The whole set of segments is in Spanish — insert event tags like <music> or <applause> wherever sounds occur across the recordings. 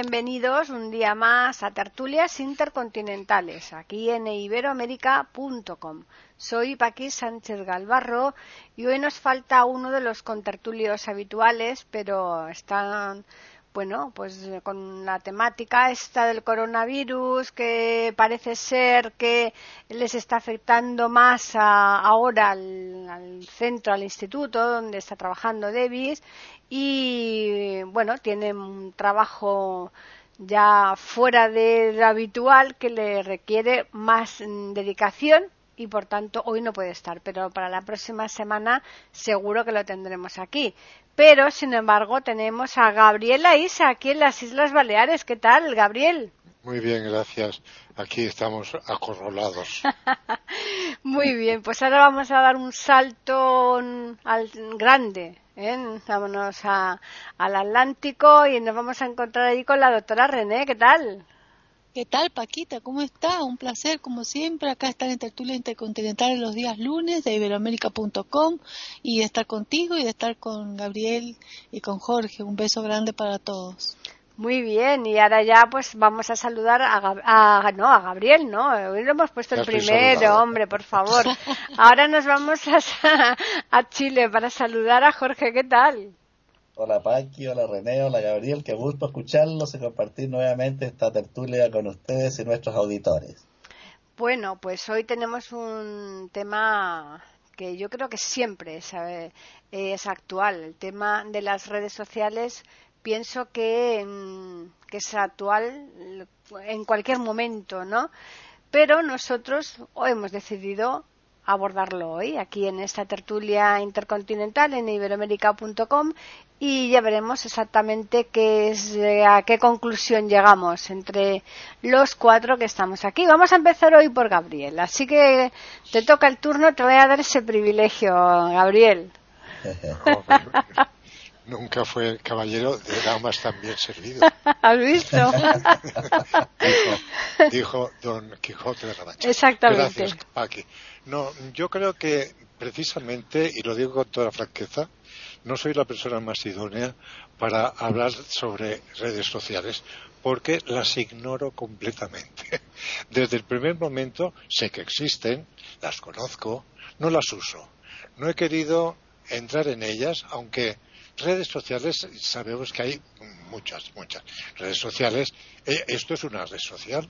Bienvenidos un día más a Tertulias Intercontinentales, aquí en iberoamérica.com. Soy Paqui Sánchez Galvarro y hoy nos falta uno de los contertulios habituales, pero están bueno, pues con la temática esta del coronavirus que parece ser que les está afectando más ahora al, centro, al instituto donde está trabajando Davis y bueno, tiene un trabajo ya fuera de lo habitual que le requiere más dedicación y por tanto hoy no puede estar, pero para la próxima semana seguro que lo tendremos aquí. Pero, sin embargo, tenemos a Gabriela Isa aquí en las Islas Baleares. ¿Qué tal, Gabriel? Muy bien, gracias. Aquí estamos acorralados. <laughs> Muy bien, pues ahora vamos a dar un salto al grande. ¿eh? Vámonos al Atlántico y nos vamos a encontrar ahí con la doctora René. ¿Qué tal? ¿Qué tal, Paquita? ¿Cómo está? Un placer, como siempre. Acá estar en Tertulia Intercontinental los días lunes de iberoamérica.com y estar contigo y de estar con Gabriel y con Jorge. Un beso grande para todos. Muy bien, y ahora ya pues vamos a saludar a, no, a Gabriel, ¿no? Hoy lo hemos puesto el primero, hombre, por favor. <laughs> Ahora nos vamos a, <laughs> a Chile para saludar a Jorge, ¿qué tal? Hola Paqui, hola René, hola Gabriel, qué gusto escucharlos y compartir nuevamente esta tertulia con ustedes y nuestros auditores. Bueno, pues hoy tenemos un tema que yo creo que siempre es, es actual. El tema de las redes sociales pienso que, mm, que es actual en cualquier momento, ¿no? Pero nosotros hemos decidido abordarlo hoy aquí en esta tertulia intercontinental en iberoamérica.com y ya veremos exactamente qué es, eh, a qué conclusión llegamos entre los cuatro que estamos aquí. Vamos a empezar hoy por Gabriel, así que te toca el turno, te voy a dar ese privilegio, Gabriel. <laughs> <laughs> Nunca fue el caballero de damas tan bien servido. <laughs> ¿Has visto? dijo, Don Quijote de la Mancha. Exactamente. Gracias, Paqui. No, yo creo que precisamente, y lo digo con toda franqueza, no soy la persona más idónea para hablar sobre redes sociales porque las ignoro completamente. <laughs> Desde el primer momento sé que existen, las conozco, no las uso. No he querido entrar en ellas, aunque redes sociales sabemos que hay muchas, muchas redes sociales. Eh, esto es una red social,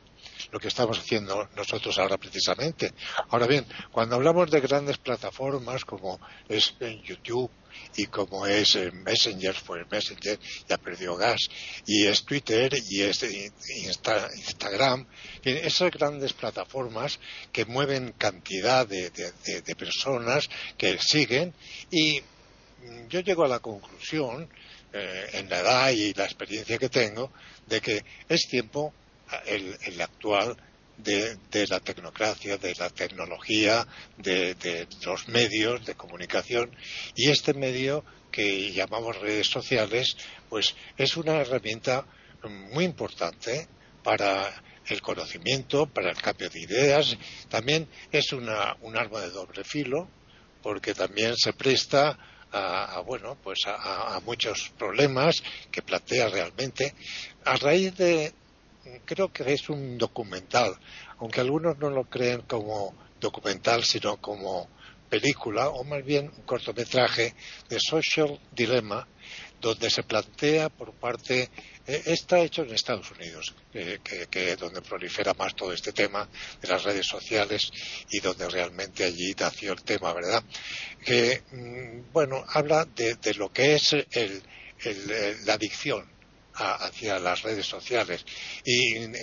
lo que estamos haciendo nosotros ahora precisamente. Ahora bien, cuando hablamos de grandes plataformas como es YouTube y como es Messenger, pues Messenger ya perdió gas, y es Twitter y es Instagram, esas grandes plataformas que mueven cantidad de, de personas que siguen y yo llego a la conclusión, eh, en la edad y la experiencia que tengo, de que es tiempo, el, actual, de, la tecnocracia, de la tecnología, de, de, los medios de comunicación. Y este medio que llamamos redes sociales, pues es una herramienta muy importante para el conocimiento, para el cambio de ideas, también es una, un arma de doble filo, porque también se presta a, bueno, pues a, muchos problemas que plantea realmente. A raíz de creo que es un documental, aunque algunos no lo creen como documental, sino como película, o más bien un cortometraje de Social Dilemma, donde se plantea por parte eh, está hecho en Estados Unidos, que, donde prolifera más todo este tema de las redes sociales y donde realmente allí nació el tema, ¿verdad? Que, mm, bueno, habla de, lo que es la adicción hacia las redes sociales. Y en,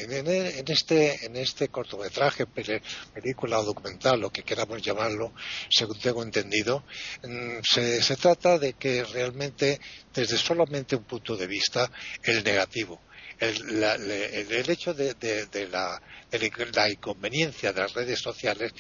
este, en este cortometraje, película o documental, lo que queramos llamarlo, según tengo entendido, mm, se, se trata de que realmente, desde solamente un punto de vista, el negativo, el, el, hecho de, la, la, inconveniencia de las redes sociales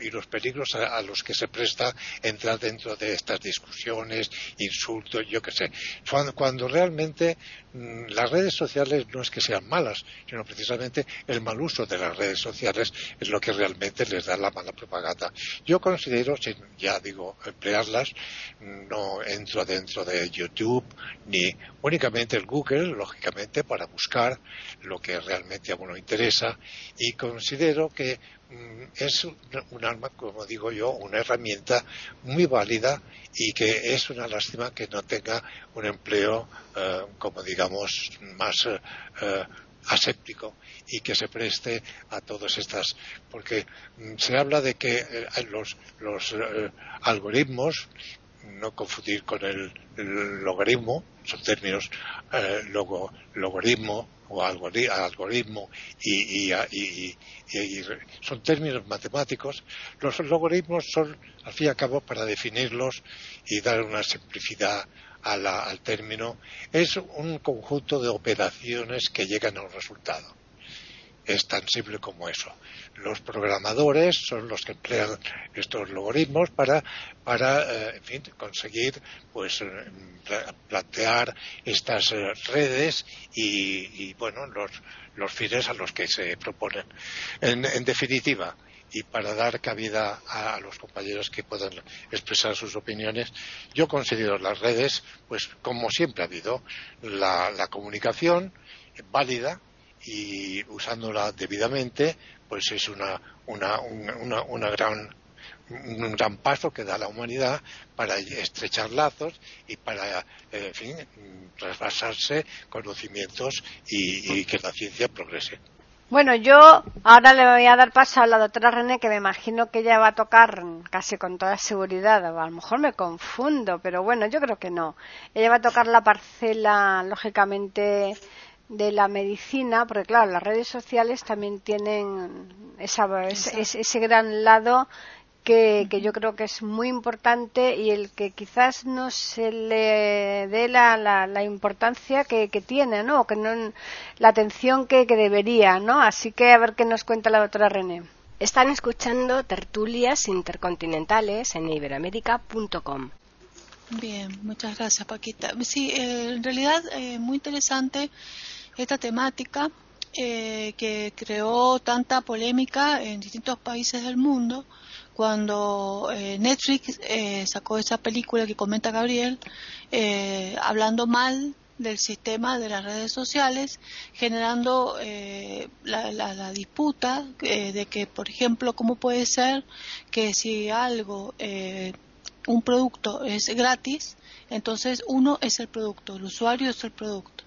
y los peligros a, los que se presta entrar dentro de estas discusiones, insultos, yo qué sé. Cuando, cuando realmente las redes sociales no es que sean malas, sino precisamente el mal uso de las redes sociales es lo que realmente les da la mala propaganda. Yo considero, sin ya digo, emplearlas, no entro dentro de YouTube ni únicamente el Google, lógicamente, para buscar lo que realmente a uno interesa y considero que mm, es un arma, como digo yo, una herramienta muy válida y que es una lástima que no tenga un empleo, eh, como digamos, más eh, aséptico y que se preste a todas estas porque mm, se habla de que eh, los, los algoritmos no confundir con el, logaritmo, son términos eh, logaritmo o algoritmo y, son términos matemáticos. Los logaritmos son, al fin y al cabo, para definirlos y dar una simplicidad al término, es un conjunto de operaciones que llegan a un resultado es tan simple como eso. Los programadores son los que emplean estos logaritmos para, para eh, en fin, conseguir pues eh, plantear estas eh, redes y, bueno los, los fines a los que se proponen. En, definitiva, y para dar cabida a, los compañeros que puedan expresar sus opiniones, yo considero las redes, pues como siempre ha habido, la, comunicación válida, y usándola debidamente, pues es una, una, una, una gran un gran paso que da la humanidad para estrechar lazos y para, en fin, trasvasarse conocimientos y, que la ciencia progrese. Bueno, yo ahora le voy a dar paso a la doctora René, que me imagino que ella va a tocar casi con toda seguridad. A lo mejor me confundo, pero bueno, yo creo que no. Ella va a tocar la parcela, lógicamente, de la medicina, porque claro, las redes sociales también tienen ese, gran lado que, yo creo que es muy importante y el que quizás no se le dé la, la, importancia que, tiene, ¿no? que no, la atención que, debería, ¿no? Así que a ver qué nos cuenta la doctora René. Están escuchando tertulias intercontinentales en iberoamérica.com. Bien, muchas gracias Paquita. Sí, eh, en realidad eh, muy interesante esta temática eh, que creó tanta polémica en distintos países del mundo cuando eh, Netflix eh, sacó esa película que comenta Gabriel hablando mal del sistema de las redes sociales, generando la, disputa de que, por ejemplo, cómo puede ser que si algo, un producto es gratis, entonces uno es el producto, el usuario es el producto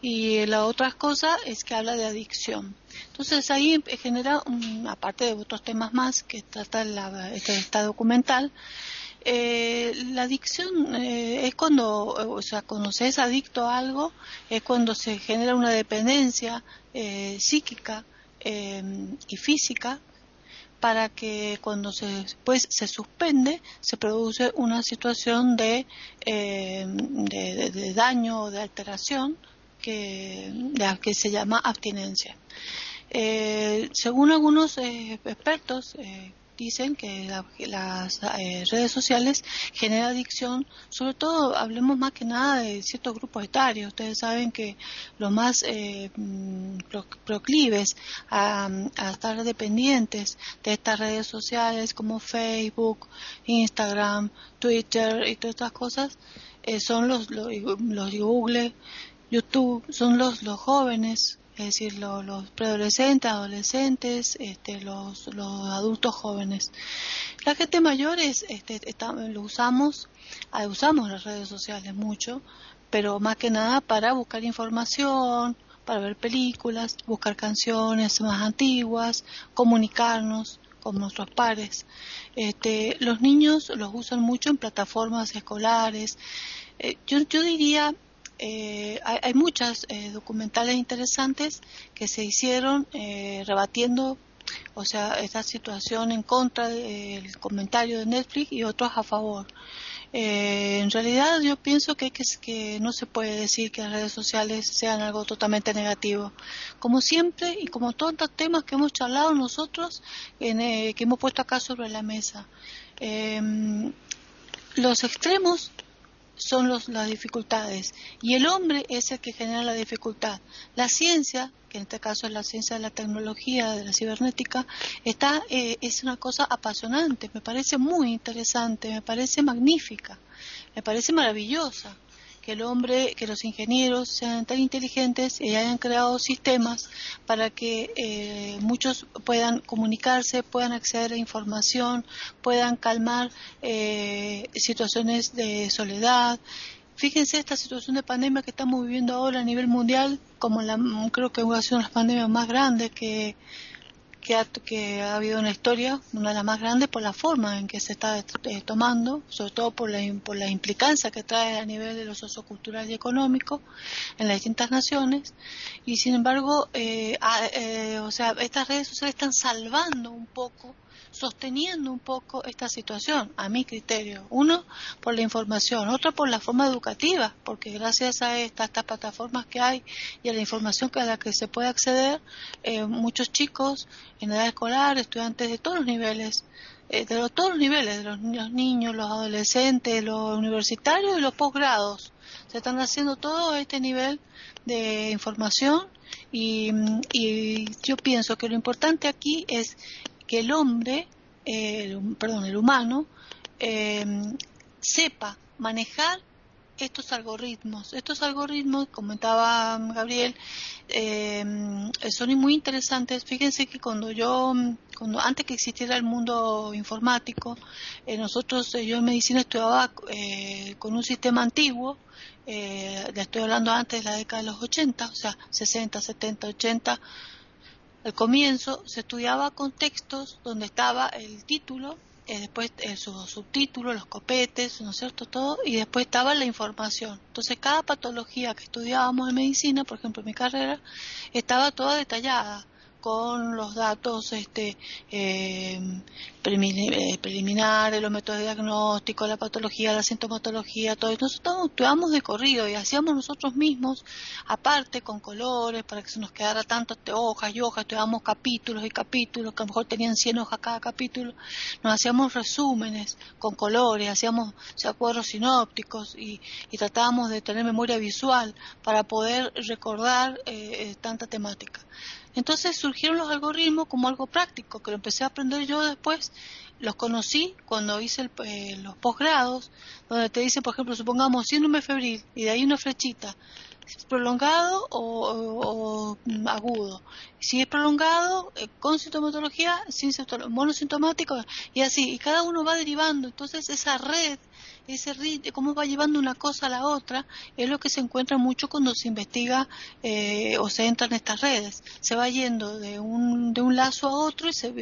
y la otra cosa es que habla de adicción. Entonces ahí genera, aparte de otros temas más que trata la, esta, documental, eh, la adicción eh, es cuando, o sea, cuando se es adicto a algo, es cuando se genera una dependencia eh, psíquica y física para que cuando se, después se suspende se produce una situación de, de, de daño o de alteración que, que se llama abstinencia. Eh, según algunos eh, expertos, eh, dicen que las redes sociales generan adicción, sobre todo hablemos más que nada de ciertos grupos etarios. Ustedes saben que los más mm, proclives a, estar dependientes de estas redes sociales como Facebook, Instagram, Twitter y todas estas cosas son los, los, los Google, YouTube son los, los jóvenes, es decir, los, los preadolescentes, adolescentes, este, los, los adultos jóvenes. La gente mayor es, este, lo usamos, ah, usamos las redes sociales mucho, pero más que nada para buscar información, para ver películas, buscar canciones más antiguas, comunicarnos con nuestros pares. Este, los niños los usan mucho en plataformas escolares. Eh, yo, yo diría eh, hay, muchas eh, documentales interesantes que se hicieron eh, rebatiendo, o sea, esta situación en contra del comentario de Netflix y otros a favor. Eh, en realidad yo pienso que, que, que no se puede decir que las redes sociales sean algo totalmente negativo. Como siempre y como todos los temas que hemos charlado nosotros, en, eh, que hemos puesto acá sobre la mesa, eh, los extremos son los, las dificultades y el hombre es el que genera la dificultad. La ciencia, que en este caso es la ciencia de la tecnología, de la cibernética, está, eh, es una cosa apasionante, me parece muy interesante, me parece magnífica, me parece maravillosa que el hombre, que los ingenieros sean tan inteligentes y hayan creado sistemas para que eh, muchos puedan comunicarse, puedan acceder a información, puedan calmar eh, situaciones de soledad. Fíjense esta situación de pandemia que estamos viviendo ahora a nivel mundial, como la, creo que ha sido una de las pandemias más grandes que que ha, que ha habido una historia, una de las más grandes, por la forma en que se está eh, tomando, sobre todo por la, por la implicancia que trae a nivel de lo sociocultural y económico en las distintas naciones. Y sin embargo, eh, eh, o sea, estas redes sociales están salvando un poco sosteniendo un poco esta situación, a mi criterio. Uno, por la información, otro, por la forma educativa, porque gracias a estas, plataformas que hay y a la información a la que se puede acceder, eh, muchos chicos en edad escolar, estudiantes de todos los niveles, eh, de todos los niveles, de los, niños, los adolescentes, los universitarios y los posgrados, se están haciendo todo este nivel de información y, y, yo pienso que lo importante aquí es que el hombre, perdón, el humano, eh, sepa manejar estos algoritmos. Estos algoritmos, comentaba Gabriel, eh, son muy interesantes. Fíjense que cuando yo, cuando antes que existiera el mundo informático, eh, nosotros, yo en medicina estudiaba con un sistema antiguo, le estoy hablando antes de la década de los 80, o sea, 60, 70, 80 al comienzo se estudiaba con textos donde estaba el título, eh, después eh, su subtítulo, los copetes, ¿no es cierto? Todo, y después estaba la información. Entonces cada patología que estudiábamos en medicina, por ejemplo en mi carrera, estaba toda detallada con los datos este, eh, eh, preliminares, los métodos de diagnóstico, la patología, la sintomatología, todo. Nosotros actuamos de corrido y hacíamos nosotros mismos, aparte con colores, para que se nos quedara tantas hojas y hojas, estudiábamos capítulos y capítulos, que a lo mejor tenían 100 hojas cada capítulo, nos hacíamos resúmenes con colores, hacíamos acuerdos sinópticos y, tratábamos de tener memoria visual para poder recordar eh, tanta temática. Entonces surgieron los algoritmos como algo práctico, que lo empecé a aprender yo después. Los conocí cuando hice eh, los posgrados, donde te dicen, por ejemplo, supongamos síndrome febril y de ahí una flechita, prolongado o, agudo. Si es prolongado, eh, con sintomatología, sin monosintomático y así. Y cada uno va derivando. Entonces esa red ese ritmo, cómo va llevando una cosa a la otra, es lo que se encuentra mucho cuando se investiga eh, o se entra en estas redes. Se va yendo de un, de un lazo a otro y se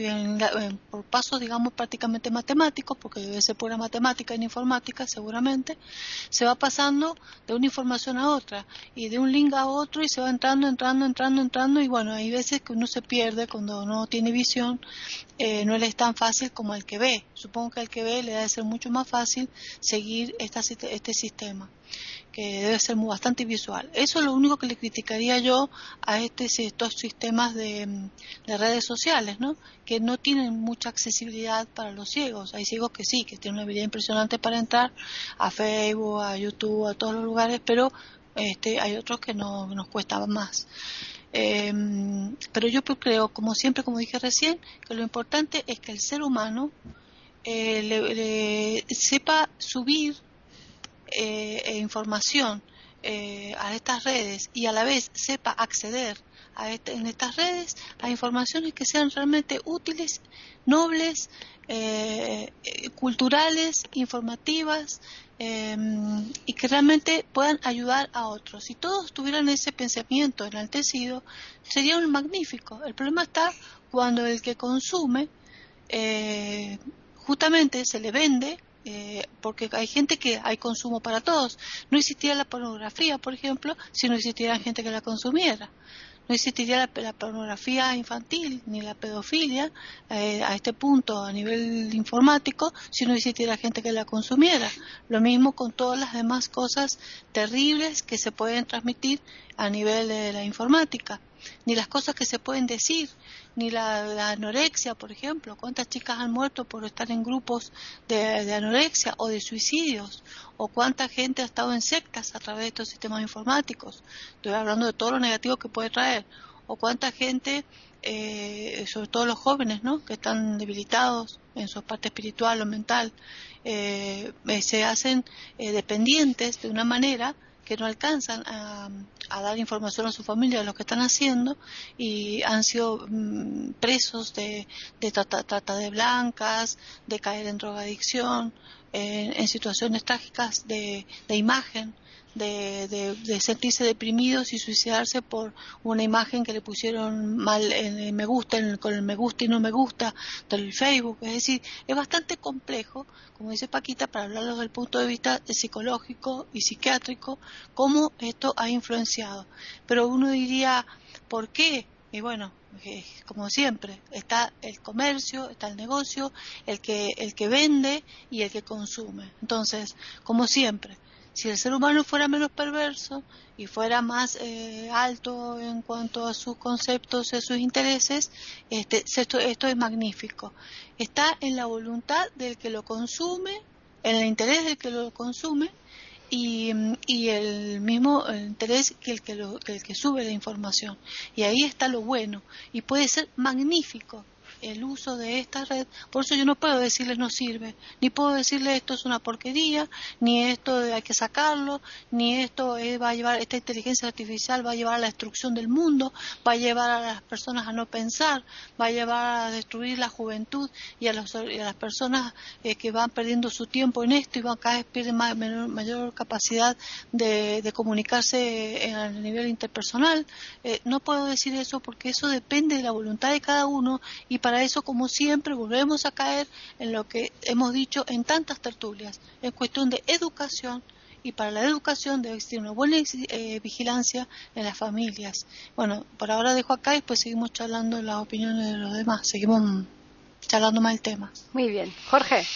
por pasos, digamos, prácticamente matemáticos, porque debe ser pura matemática en informática, seguramente, se va pasando de una información a otra y de un link a otro y se va entrando, entrando, entrando, entrando y bueno, hay veces que uno se pierde cuando no tiene visión, eh, no le es tan fácil como el que ve. Supongo que el que ve le debe ser mucho más fácil seguir esta, este sistema, que debe ser muy, bastante visual. Eso es lo único que le criticaría yo a este, estos sistemas de, redes sociales, ¿no? que no tienen mucha accesibilidad para los ciegos. Hay ciegos que sí, que tienen una habilidad impresionante para entrar a Facebook, a YouTube, a todos los lugares, pero este, hay otros que no, nos cuesta más. Em, pero yo creo, como siempre, como dije recién, que lo importante es que el ser humano eh, le, sepa subir eh, e información eh, a estas redes y a la vez sepa acceder a este, en estas redes a informaciones que sean realmente útiles, nobles, culturales, informativas em, y que realmente puedan ayudar a otros. Si todos tuvieran ese pensamiento enaltecido, sería un magnífico. El problema está cuando el que consume justamente se le vende eh, porque hay gente que hay consumo para todos. No existiera la pornografía, por ejemplo, si no existiera gente que la consumiera. no existiría la, pornografía infantil ni la pedofilia eh, a este punto a nivel informático si no existiera gente que la consumiera. Lo mismo con todas las demás cosas terribles que se pueden transmitir a nivel de la informática, ni las cosas que se pueden decir, ni la, anorexia, por ejemplo. ¿Cuántas chicas han muerto por estar en grupos de, anorexia o de suicidios? ¿O cuánta gente ha estado en sectas a través de estos sistemas informáticos? Estoy hablando de todo lo negativo que puede traer. ¿O cuánta gente, eh, sobre todo los jóvenes, ¿no? que están debilitados en su parte espiritual o mental, eh, eh, se hacen dependientes de una manera que no alcanzan a, dar información a su familia de lo que están haciendo y han sido mm, presos de, trata, de blancas, de caer en drogadicción, en, situaciones trágicas de, imagen. De, sentirse deprimidos y suicidarse por una imagen que le pusieron mal en me gusta, con el me gusta y no me gusta del Facebook. Es decir, es bastante complejo como dice Paquita, para hablarlo desde el punto de vista psicológico y psiquiátrico, cómo esto ha influenciado. Pero uno diría, ¿por qué? Y bueno, como siempre, está el comercio, está el negocio, el que, el que vende y el que consume. Entonces, como siempre, si el ser humano fuera menos perverso y fuera más eh, alto en cuanto a sus conceptos y a sus intereses, este, esto, esto es magnífico. Está en la voluntad del que lo consume, en el interés del que lo consume y, y el mismo interés que el que, lo, que el que sube la información. Y ahí está lo bueno y puede ser magnífico el uso de esta red, por eso yo no puedo decirles no sirve, ni puedo decirles esto es una porquería, ni esto hay que sacarlo, ni esto va a llevar, esta inteligencia artificial va a llevar a la destrucción del mundo, va a llevar a las personas a no pensar, va a llevar a destruir la juventud y a, las personas eh, que van perdiendo su tiempo en esto y van cada vez pierden mayor, capacidad de, comunicarse a nivel interpersonal. Eh, no puedo decir eso porque eso depende de la voluntad de cada uno y para eso, como siempre, volvemos a caer en lo que hemos dicho en tantas tertulias, en cuestión de educación y para la educación debe existir una buena eh, vigilancia en las familias. Bueno, por ahora dejo acá y después seguimos charlando las opiniones de los demás, seguimos charlando más el tema. Muy bien. Jorge.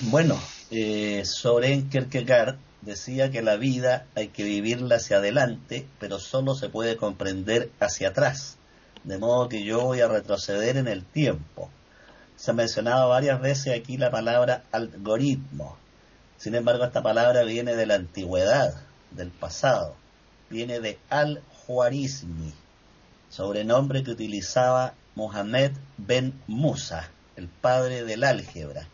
Bueno, eh, Soren Kierkegaard decía que la vida hay que vivirla hacia adelante, pero solo se puede comprender hacia atrás de modo que yo voy a retroceder en el tiempo. Se ha mencionado varias veces aquí la palabra algoritmo. Sin embargo, esta palabra viene de la antigüedad, del pasado. Viene de al-Juarizmi, sobrenombre que utilizaba Mohamed Ben Musa, el padre del álgebra.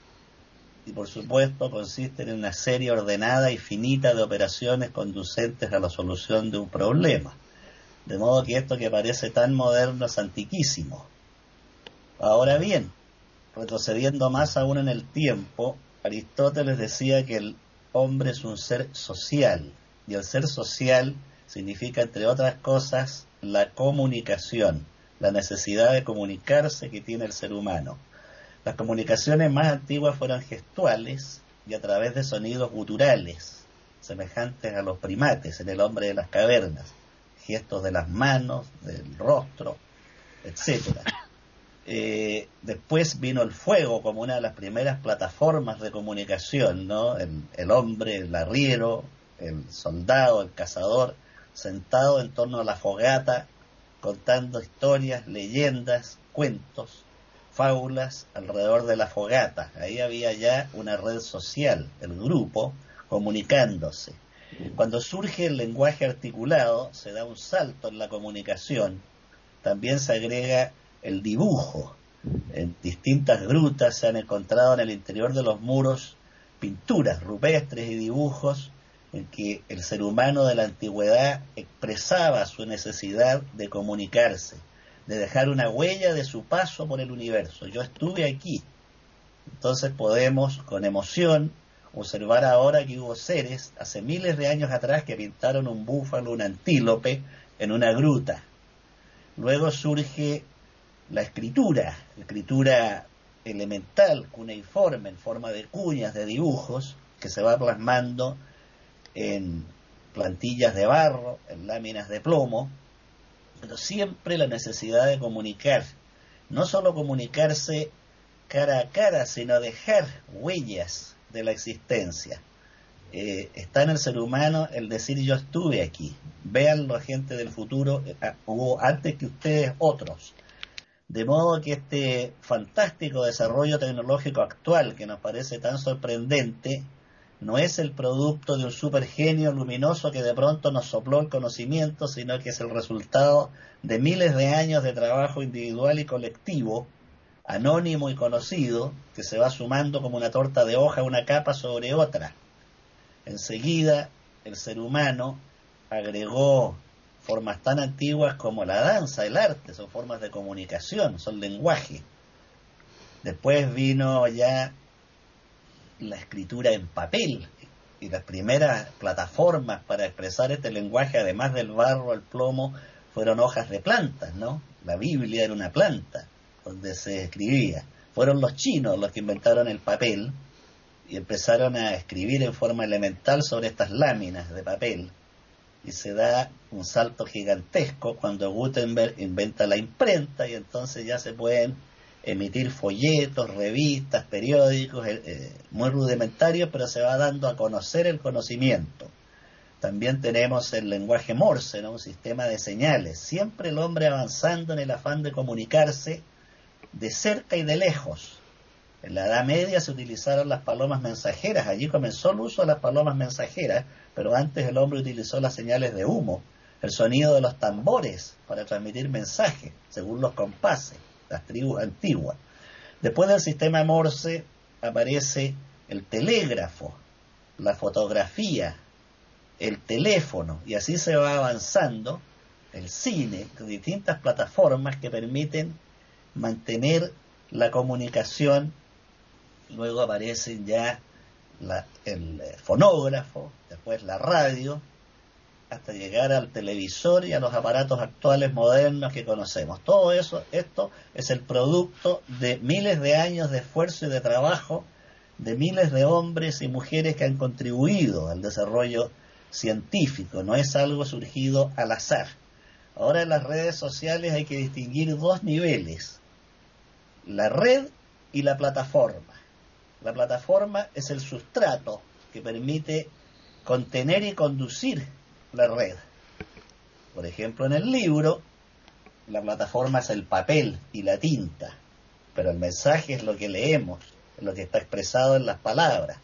Y por supuesto consiste en una serie ordenada y finita de operaciones conducentes a la solución de un problema. De modo que esto que parece tan moderno es antiquísimo. Ahora bien, retrocediendo más aún en el tiempo, Aristóteles decía que el hombre es un ser social, y el ser social significa, entre otras cosas, la comunicación, la necesidad de comunicarse que tiene el ser humano. Las comunicaciones más antiguas fueron gestuales y a través de sonidos guturales, semejantes a los primates en el hombre de las cavernas gestos de las manos, del rostro, etcétera. Eh, después vino el fuego como una de las primeras plataformas de comunicación, ¿no? El, el, hombre, el arriero, el soldado, el cazador, sentado en torno a la fogata, contando historias, leyendas, cuentos, fábulas alrededor de la fogata. Ahí había ya una red social, el grupo, comunicándose. Cuando surge el lenguaje articulado, se da un salto en la comunicación. También se agrega el dibujo. En distintas grutas se han encontrado en el interior de los muros pinturas rupestres y dibujos en que el ser humano de la antigüedad expresaba su necesidad de comunicarse, de dejar una huella de su paso por el universo. Yo estuve aquí. Entonces podemos, con emoción, observar ahora que hubo seres hace miles de años atrás que pintaron un búfalo, un antílope en una gruta. Luego surge la escritura, escritura elemental, cuneiforme, en forma de cuñas, de dibujos, que se va plasmando en plantillas de barro, en láminas de plomo, pero siempre la necesidad de comunicar, no solo comunicarse cara a cara, sino dejar huellas de la existencia. Eh, está en el ser humano el decir yo estuve aquí, vean la gente del futuro, eh, ah, hubo antes que ustedes otros. De modo que este fantástico desarrollo tecnológico actual que nos parece tan sorprendente, no es el producto de un supergenio luminoso que de pronto nos sopló el conocimiento, sino que es el resultado de miles de años de trabajo individual y colectivo, anónimo y conocido, que se va sumando como una torta de hoja una capa sobre otra. Enseguida, el ser humano agregó formas tan antiguas como la danza, el arte, son formas de comunicación, son lenguaje. Después vino ya la escritura en papel y las primeras plataformas para expresar este lenguaje, además del barro, el plomo, fueron hojas de plantas, ¿no? La Biblia era una planta donde se escribía. Fueron los chinos los que inventaron el papel y empezaron a escribir en forma elemental sobre estas láminas de papel y se da un salto gigantesco cuando Gutenberg inventa la imprenta y entonces ya se pueden emitir folletos, revistas, periódicos, eh, eh, muy rudimentarios, pero se va dando a conocer el conocimiento. También tenemos el lenguaje Morse, un sistema de señales, siempre el hombre avanzando en el afán de comunicarse de cerca y de lejos. En la Edad Media se utilizaron las palomas mensajeras, allí comenzó el uso de las palomas mensajeras, pero antes el hombre utilizó las señales de humo, el sonido de los tambores para transmitir mensajes, según los compases, las tribus antiguas. Después del sistema Morse aparece el telégrafo, la fotografía, el teléfono, y así se va avanzando el cine, distintas plataformas que permiten mantener la comunicación. Luego aparecen ya el eh, fonógrafo, después la radio, hasta llegar al televisor y a los aparatos actuales modernos que conocemos. Todo eso, esto es el producto de miles de años de esfuerzo y de trabajo de miles de hombres y mujeres que han contribuido al desarrollo científico, no es algo surgido al azar. Ahora en las redes sociales hay que distinguir dos niveles, la red y la plataforma. La plataforma es el sustrato que permite contener y conducir la red. Por ejemplo, en el libro, la plataforma es el papel y la tinta, pero el mensaje es lo que leemos, lo que está expresado en las palabras.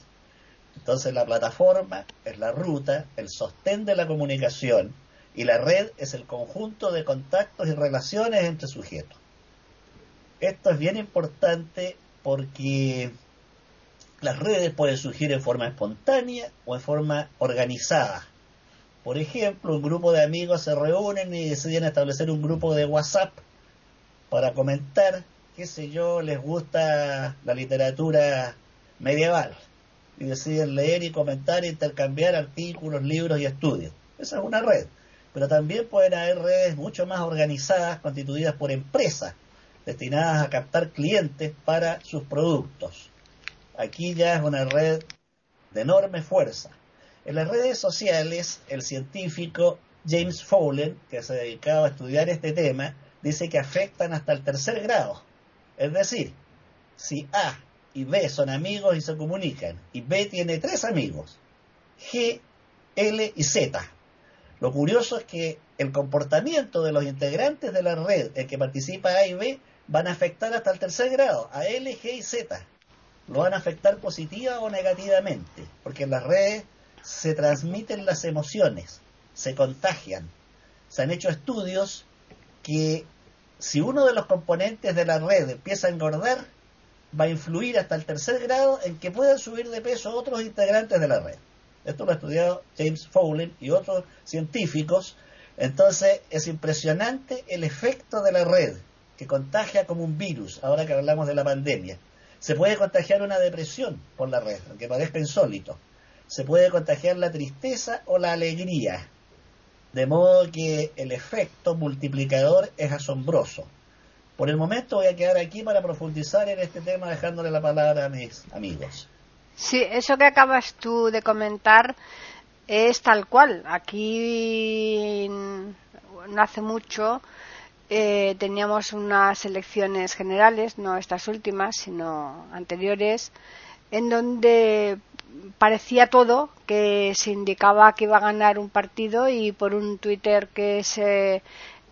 Entonces la plataforma es la ruta, el sostén de la comunicación y la red es el conjunto de contactos y relaciones entre sujetos. Esto es bien importante porque las redes pueden surgir en forma espontánea o en forma organizada. Por ejemplo, un grupo de amigos se reúnen y deciden establecer un grupo de WhatsApp para comentar, qué sé yo, les gusta la literatura medieval. Y deciden leer y comentar e intercambiar artículos, libros y estudios. Esa es una red. Pero también pueden haber redes mucho más organizadas, constituidas por empresas, destinadas a captar clientes para sus productos. Aquí ya es una red de enorme fuerza. En las redes sociales, el científico James Fowler, que se dedicaba a estudiar este tema, dice que afectan hasta el tercer grado. Es decir, si A y B son amigos y se comunican, y B tiene tres amigos, G, L y Z. Lo curioso es que el comportamiento de los integrantes de la red en que participa A y B van a afectar hasta el tercer grado, a L, G y Z lo van a afectar positiva o negativamente, porque en las redes se transmiten las emociones, se contagian. Se han hecho estudios que si uno de los componentes de la red empieza a engordar, va a influir hasta el tercer grado en que puedan subir de peso otros integrantes de la red. Esto lo ha estudiado James Fowler y otros científicos. Entonces es impresionante el efecto de la red, que contagia como un virus, ahora que hablamos de la pandemia. Se puede contagiar una depresión por la red, aunque parezca insólito. Se puede contagiar la tristeza o la alegría. De modo que el efecto multiplicador es asombroso. Por el momento voy a quedar aquí para profundizar en este tema dejándole la palabra a mis amigos. Sí, eso que acabas tú de comentar es tal cual. Aquí no hace mucho eh, teníamos unas elecciones generales, no estas últimas, sino anteriores, en donde parecía todo que se indicaba que iba a ganar un partido y por un Twitter que se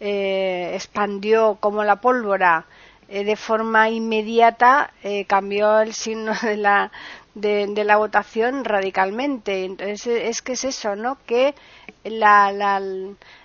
eh, expandió como la pólvora eh, de forma inmediata cambió el signo <laughs> de la, de, la votación radicalmente. Entonces es que es eso, ¿no? Que la, la,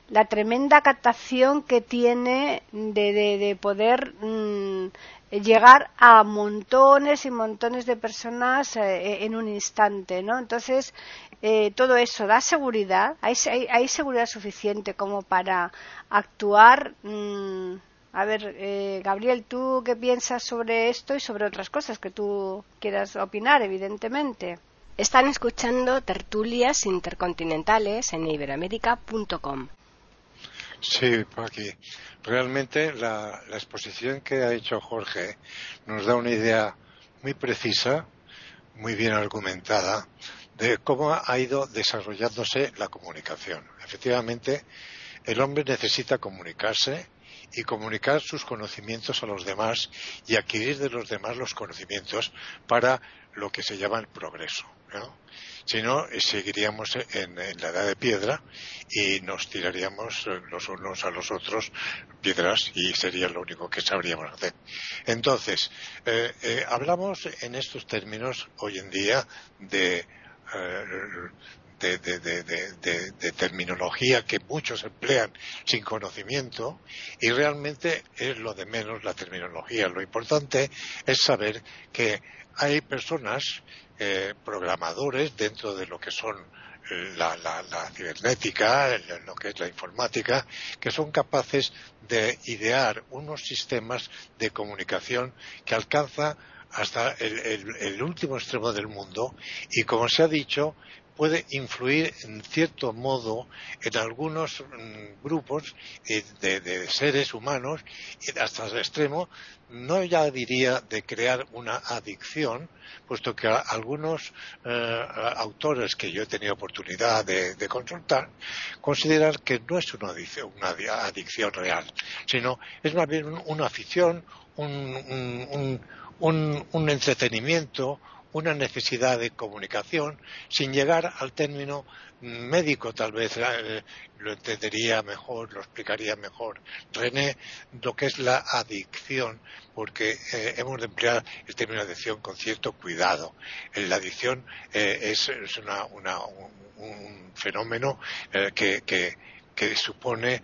la tremenda captación que tiene de, de, poder mm, llegar a montones y montones de personas eh, en un instante, ¿no? Entonces, eh, todo eso da seguridad, hay, seguridad suficiente como para actuar. Mm, a ver, eh, Gabriel, ¿tú qué piensas sobre esto y sobre otras cosas que tú quieras opinar, evidentemente? Están escuchando tertulias intercontinentales en iberoamérica.com. Sí, Paqui. Realmente la, exposición que ha hecho Jorge nos da una idea muy precisa, muy bien argumentada, de cómo ha ido desarrollándose la comunicación. Efectivamente, el hombre necesita comunicarse y comunicar sus conocimientos a los demás y adquirir de los demás los conocimientos para lo que se llama el progreso. Si no, eh, seguiríamos en, la edad de piedra y nos tiraríamos los unos a los otros piedras y sería lo único que sabríamos hacer. Entonces, eh, eh, hablamos en estos términos hoy en día de de, terminología que muchos emplean sin conocimiento y realmente es lo de menos la terminología. Lo importante es saber que hay personas, eh, programadores dentro de lo que son eh, la, cibernética, lo que es la informática, que son capaces de idear unos sistemas de comunicación que alcanza hasta el, último extremo del mundo y, como se ha dicho, puede influir en cierto modo en algunos mm, grupos eh, de, seres humanos hasta el extremo, no ya diría de crear una adicción, puesto que algunos eh, autores que yo he tenido oportunidad de, consultar consideran que no es una adicción, una adicción real, sino es más bien una afición, un, un entretenimiento, una necesidad de comunicación sin llegar al término médico tal vez eh, lo entendería mejor, lo explicaría mejor René lo que es la adicción porque eh, hemos de emplear el término adicción con cierto cuidado. La adicción eh, es, un, fenómeno que, que, supone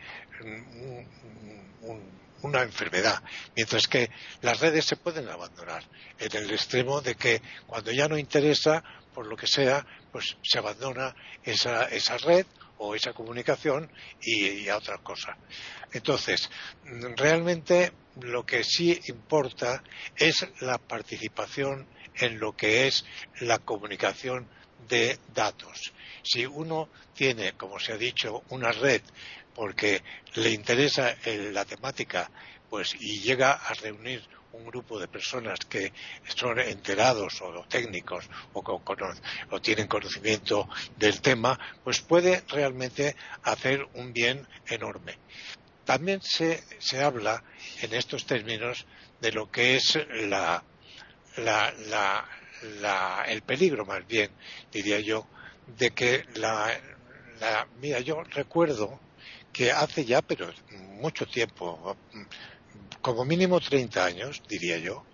un una enfermedad, mientras que las redes se pueden abandonar en el extremo de que cuando ya no interesa, por lo que sea, pues se abandona esa, esa red o esa comunicación y, a otra cosa. Entonces, realmente lo que sí importa es la participación en lo que es la comunicación de datos. Si uno tiene, como se ha dicho, una red porque le interesa la temática pues y llega a reunir un grupo de personas que son enterados o técnicos o, tienen conocimiento del tema, pues puede realmente hacer un bien enorme. También se, habla en estos términos de lo que es el peligro, más bien, diría yo, de que la, mira, yo recuerdo que hace ya, pero mucho tiempo, como mínimo 30 años, diría yo,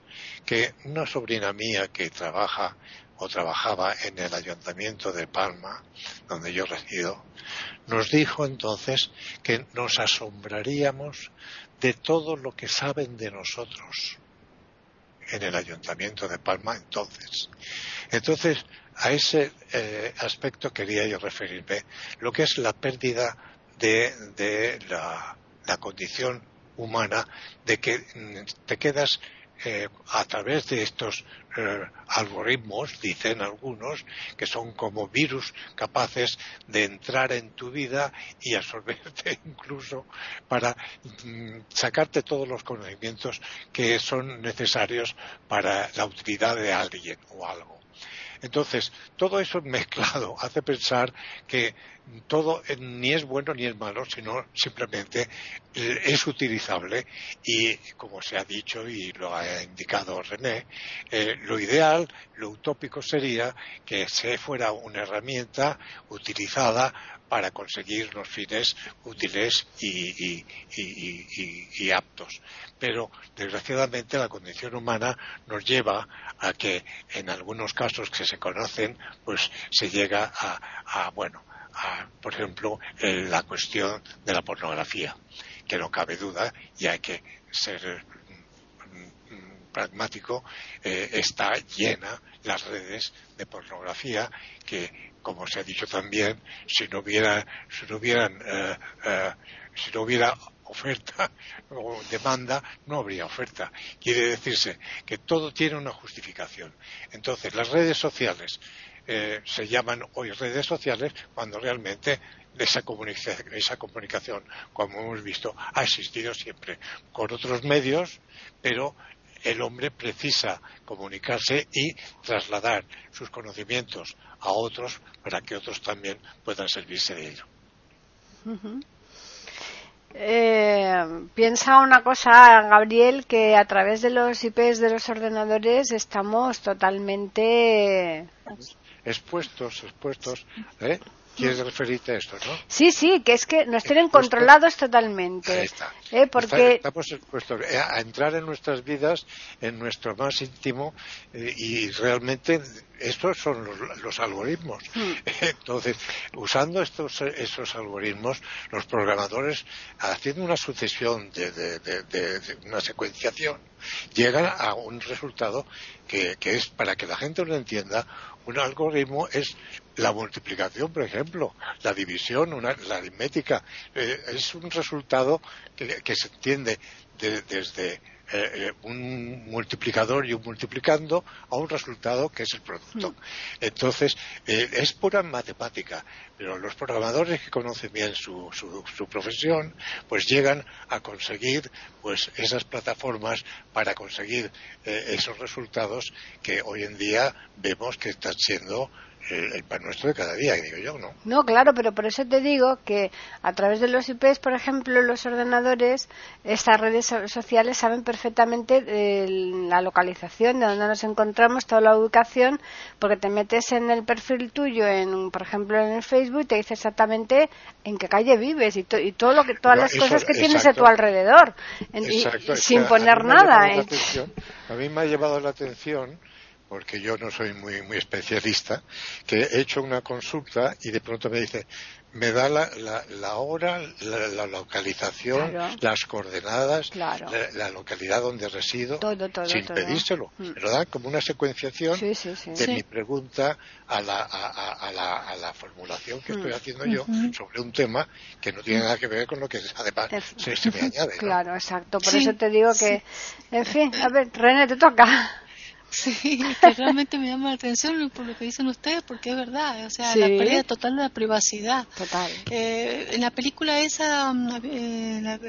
que una sobrina mía que trabaja o trabajaba en el ayuntamiento de Palma, donde yo resido, nos dijo entonces que nos asombraríamos de todo lo que saben de nosotros en el ayuntamiento de Palma entonces. Entonces, a ese eh, aspecto quería yo referirme, lo que es la pérdida de, la, condición humana de que mm, te quedas eh, a través de estos eh, algoritmos, dicen algunos, que son como virus capaces de entrar en tu vida y absorberte <laughs> incluso para mm, sacarte todos los conocimientos que son necesarios para la utilidad de alguien o algo. Entonces, todo eso <laughs> mezclado hace pensar que todo ni es bueno ni es malo, sino simplemente es utilizable. Y, como se ha dicho y lo ha indicado René, eh, lo ideal, lo utópico sería que se fuera una herramienta utilizada para conseguir los fines útiles y, aptos. Pero, desgraciadamente, la condición humana nos lleva a que, en algunos casos que se conocen, pues se llega a, bueno, a, por ejemplo, la cuestión de la pornografía, que no cabe duda y hay que ser mm, pragmático, eh, está llena las redes de pornografía que como se ha dicho también, si no hubiera, si no hubieran, eh, eh, si no hubiera oferta <laughs> o demanda, no habría oferta. Quiere decirse que todo tiene una justificación. Entonces, las redes sociales eh, se llaman hoy redes sociales cuando realmente esa comunicación, esa comunicación, como hemos visto, ha existido siempre con otros medios, pero el hombre precisa comunicarse y trasladar sus conocimientos a otros para que otros también puedan servirse de ello. Eh, piensa una cosa, Gabriel, que a través de los IPs de los ordenadores estamos totalmente expuestos, expuestos, ¿eh? ¿Quieres referirte a esto, no? Sí, sí, que es que nos tienen controlados totalmente. ¿eh? Porque... Estamos expuestos a entrar en nuestras vidas, en nuestro más íntimo, eh, y realmente estos son los, algoritmos. Hmm. <laughs> Entonces, usando estos esos algoritmos, los programadores, haciendo una sucesión de, una secuenciación, llegan a un resultado que, que es, para que la gente lo entienda, un algoritmo es la multiplicación, por ejemplo, la división, la aritmética. Eh, es un resultado que, se entiende desde eh, eh, un multiplicador y un multiplicando a un resultado que es el producto. Hmm. Entonces, es pura matemática, pero los programadores que conocen bien su, su, profesión, pues llegan a conseguir pues esas plataformas para conseguir esos resultados que hoy en día vemos que están siendo el, pan nuestro de cada día, digo yo, ¿no? No, claro, pero por eso te digo que a través de los IPs, por ejemplo, los ordenadores, estas redes sociales saben perfectamente la localización, de dónde nos encontramos, toda la ubicación, porque te metes en el perfil tuyo, en, por ejemplo, en el Facebook, y te dice exactamente en qué calle vives y, y todo lo que, todas las cosas que tienes a tu alrededor, sin poner nada. A mí me ha llevado la atención porque yo no soy muy, muy especialista, que he hecho una consulta y de pronto me dice, me da la, la, hora, la, localización, las coordenadas, la, localidad donde resido, sin pedírselo. Mm. Me lo da como una secuenciación de mi pregunta a la, a, la, a la formulación que estoy mm. haciendo yo sobre un tema que no tiene nada que ver con lo que además se, se, me añade. Claro, exacto. Por eso te digo que, en fin, a ver, René, te toca. Sí, <laughs> que realmente me llama la atención por lo que dicen ustedes, porque es verdad, o sea, la pérdida total de la privacidad. Total. Eh, en la película esa, mm, eh, la,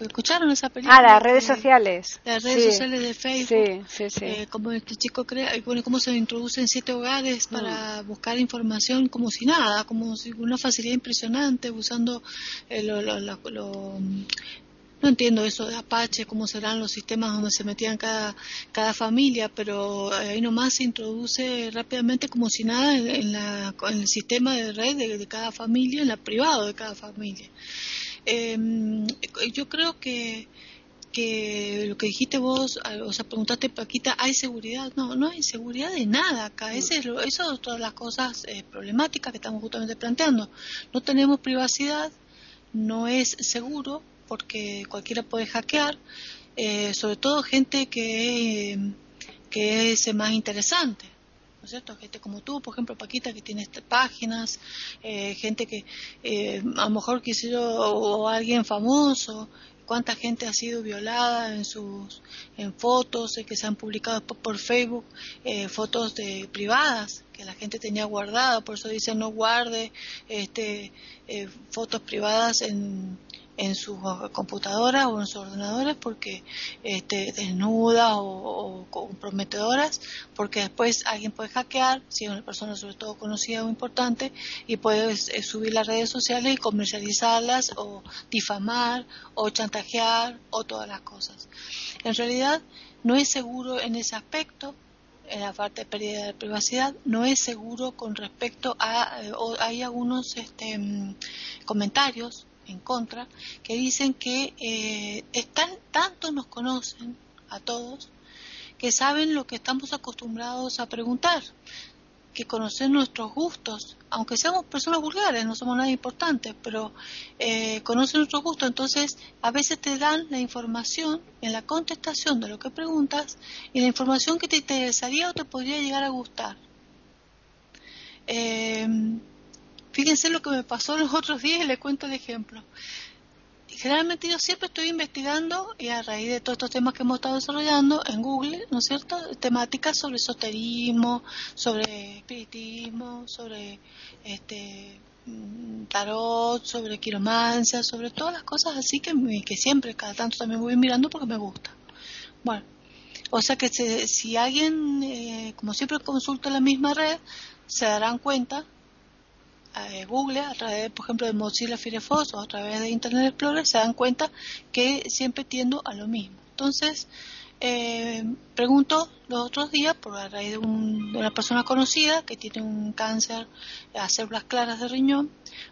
¿escucharon esa película? Ah, las redes sociales. Las redes sociales de Facebook. Sí, sí, sí. Eh, como este chico crea, bueno, cómo se introduce en siete hogares para mm. buscar información como si nada, como si una facilidad impresionante, usando lo, lo, no entiendo eso de Apache, cómo serán los sistemas donde se metían cada, cada familia, pero ahí nomás se introduce rápidamente como si nada en, la, en el sistema de red de, cada familia, en la privado de cada familia. Em, yo creo que, que lo que dijiste vos, o sea, preguntaste Paquita, ¿hay seguridad? No, no hay seguridad de nada acá. Ese es eso es todas las cosas eh, problemáticas que estamos justamente planteando. No tenemos privacidad, no es seguro, porque cualquiera puede hackear, eh, sobre todo gente que, que es más interesante. ¿no es cierto? Gente como tú, por ejemplo, Paquita, que tiene páginas, eh, gente que eh, a lo mejor quisiera, o alguien famoso, cuánta gente ha sido violada en sus en fotos que se han publicado por, Facebook fotos de privadas que la gente tenía guardada por eso dicen no guarde este fotos privadas en en sus computadoras o en sus ordenadores porque este, desnudas o, comprometedoras, porque después alguien puede hackear, si es una persona sobre todo conocida o importante, y puede eh, subir las redes sociales y comercializarlas o difamar o chantajear o todas las cosas. En realidad no es seguro en ese aspecto, en la parte de pérdida de privacidad, no es seguro con respecto a, eh, hay algunos este, mm, comentarios en contra, que dicen que eh, están, tanto nos conocen a todos que saben lo que estamos acostumbrados a preguntar, que conocen nuestros gustos, aunque seamos personas vulgares, no somos nada importantes, pero eh, conocen nuestros gustos, entonces a veces te dan la información en la contestación de lo que preguntas y la información que te interesaría o te podría llegar a gustar. Eh, Fíjense lo que me pasó los otros días y les cuento el ejemplo. Generalmente yo siempre estoy investigando y a raíz de todos estos temas que hemos estado desarrollando en Google, ¿no es cierto? Temáticas sobre esoterismo, sobre espiritismo, sobre este mm, tarot, sobre quiromancia, sobre todas las cosas así que, que siempre, cada tanto también voy mirando porque me gusta. Bueno, o sea que si, alguien, eh, como siempre consulta la misma red, se darán cuenta Google, a través, por ejemplo, de Mozilla Firefox o a través de Internet Explorer, se dan cuenta que siempre tiendo a lo mismo. Entonces, eh, pregunto los otros días, por a raíz de, una persona conocida que tiene un cáncer a células claras de riñón,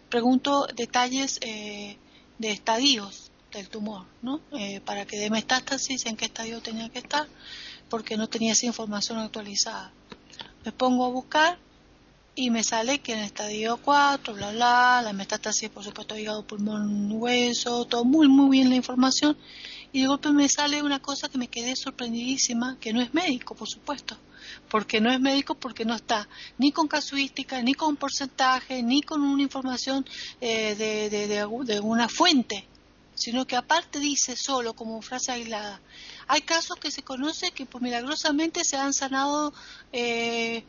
pregunto detalles eh, de estadios del tumor, ¿no? para que de metástasis en qué estadio tenía que estar, porque no tenía esa información actualizada. Me pongo a buscar y me sale que en estadio 4, bla, bla, la metástasis, por supuesto, hígado, pulmón, hueso, todo muy, muy bien la información. Y de golpe me sale una cosa que me quedé sorprendidísima, que no es médico, por supuesto. Porque no es médico porque no está ni con casuística, ni con porcentaje, ni con una información eh, de, de, de, una fuente, sino que aparte dice solo como frase aislada. Hay casos que se conoce que pues, milagrosamente se han sanado eh,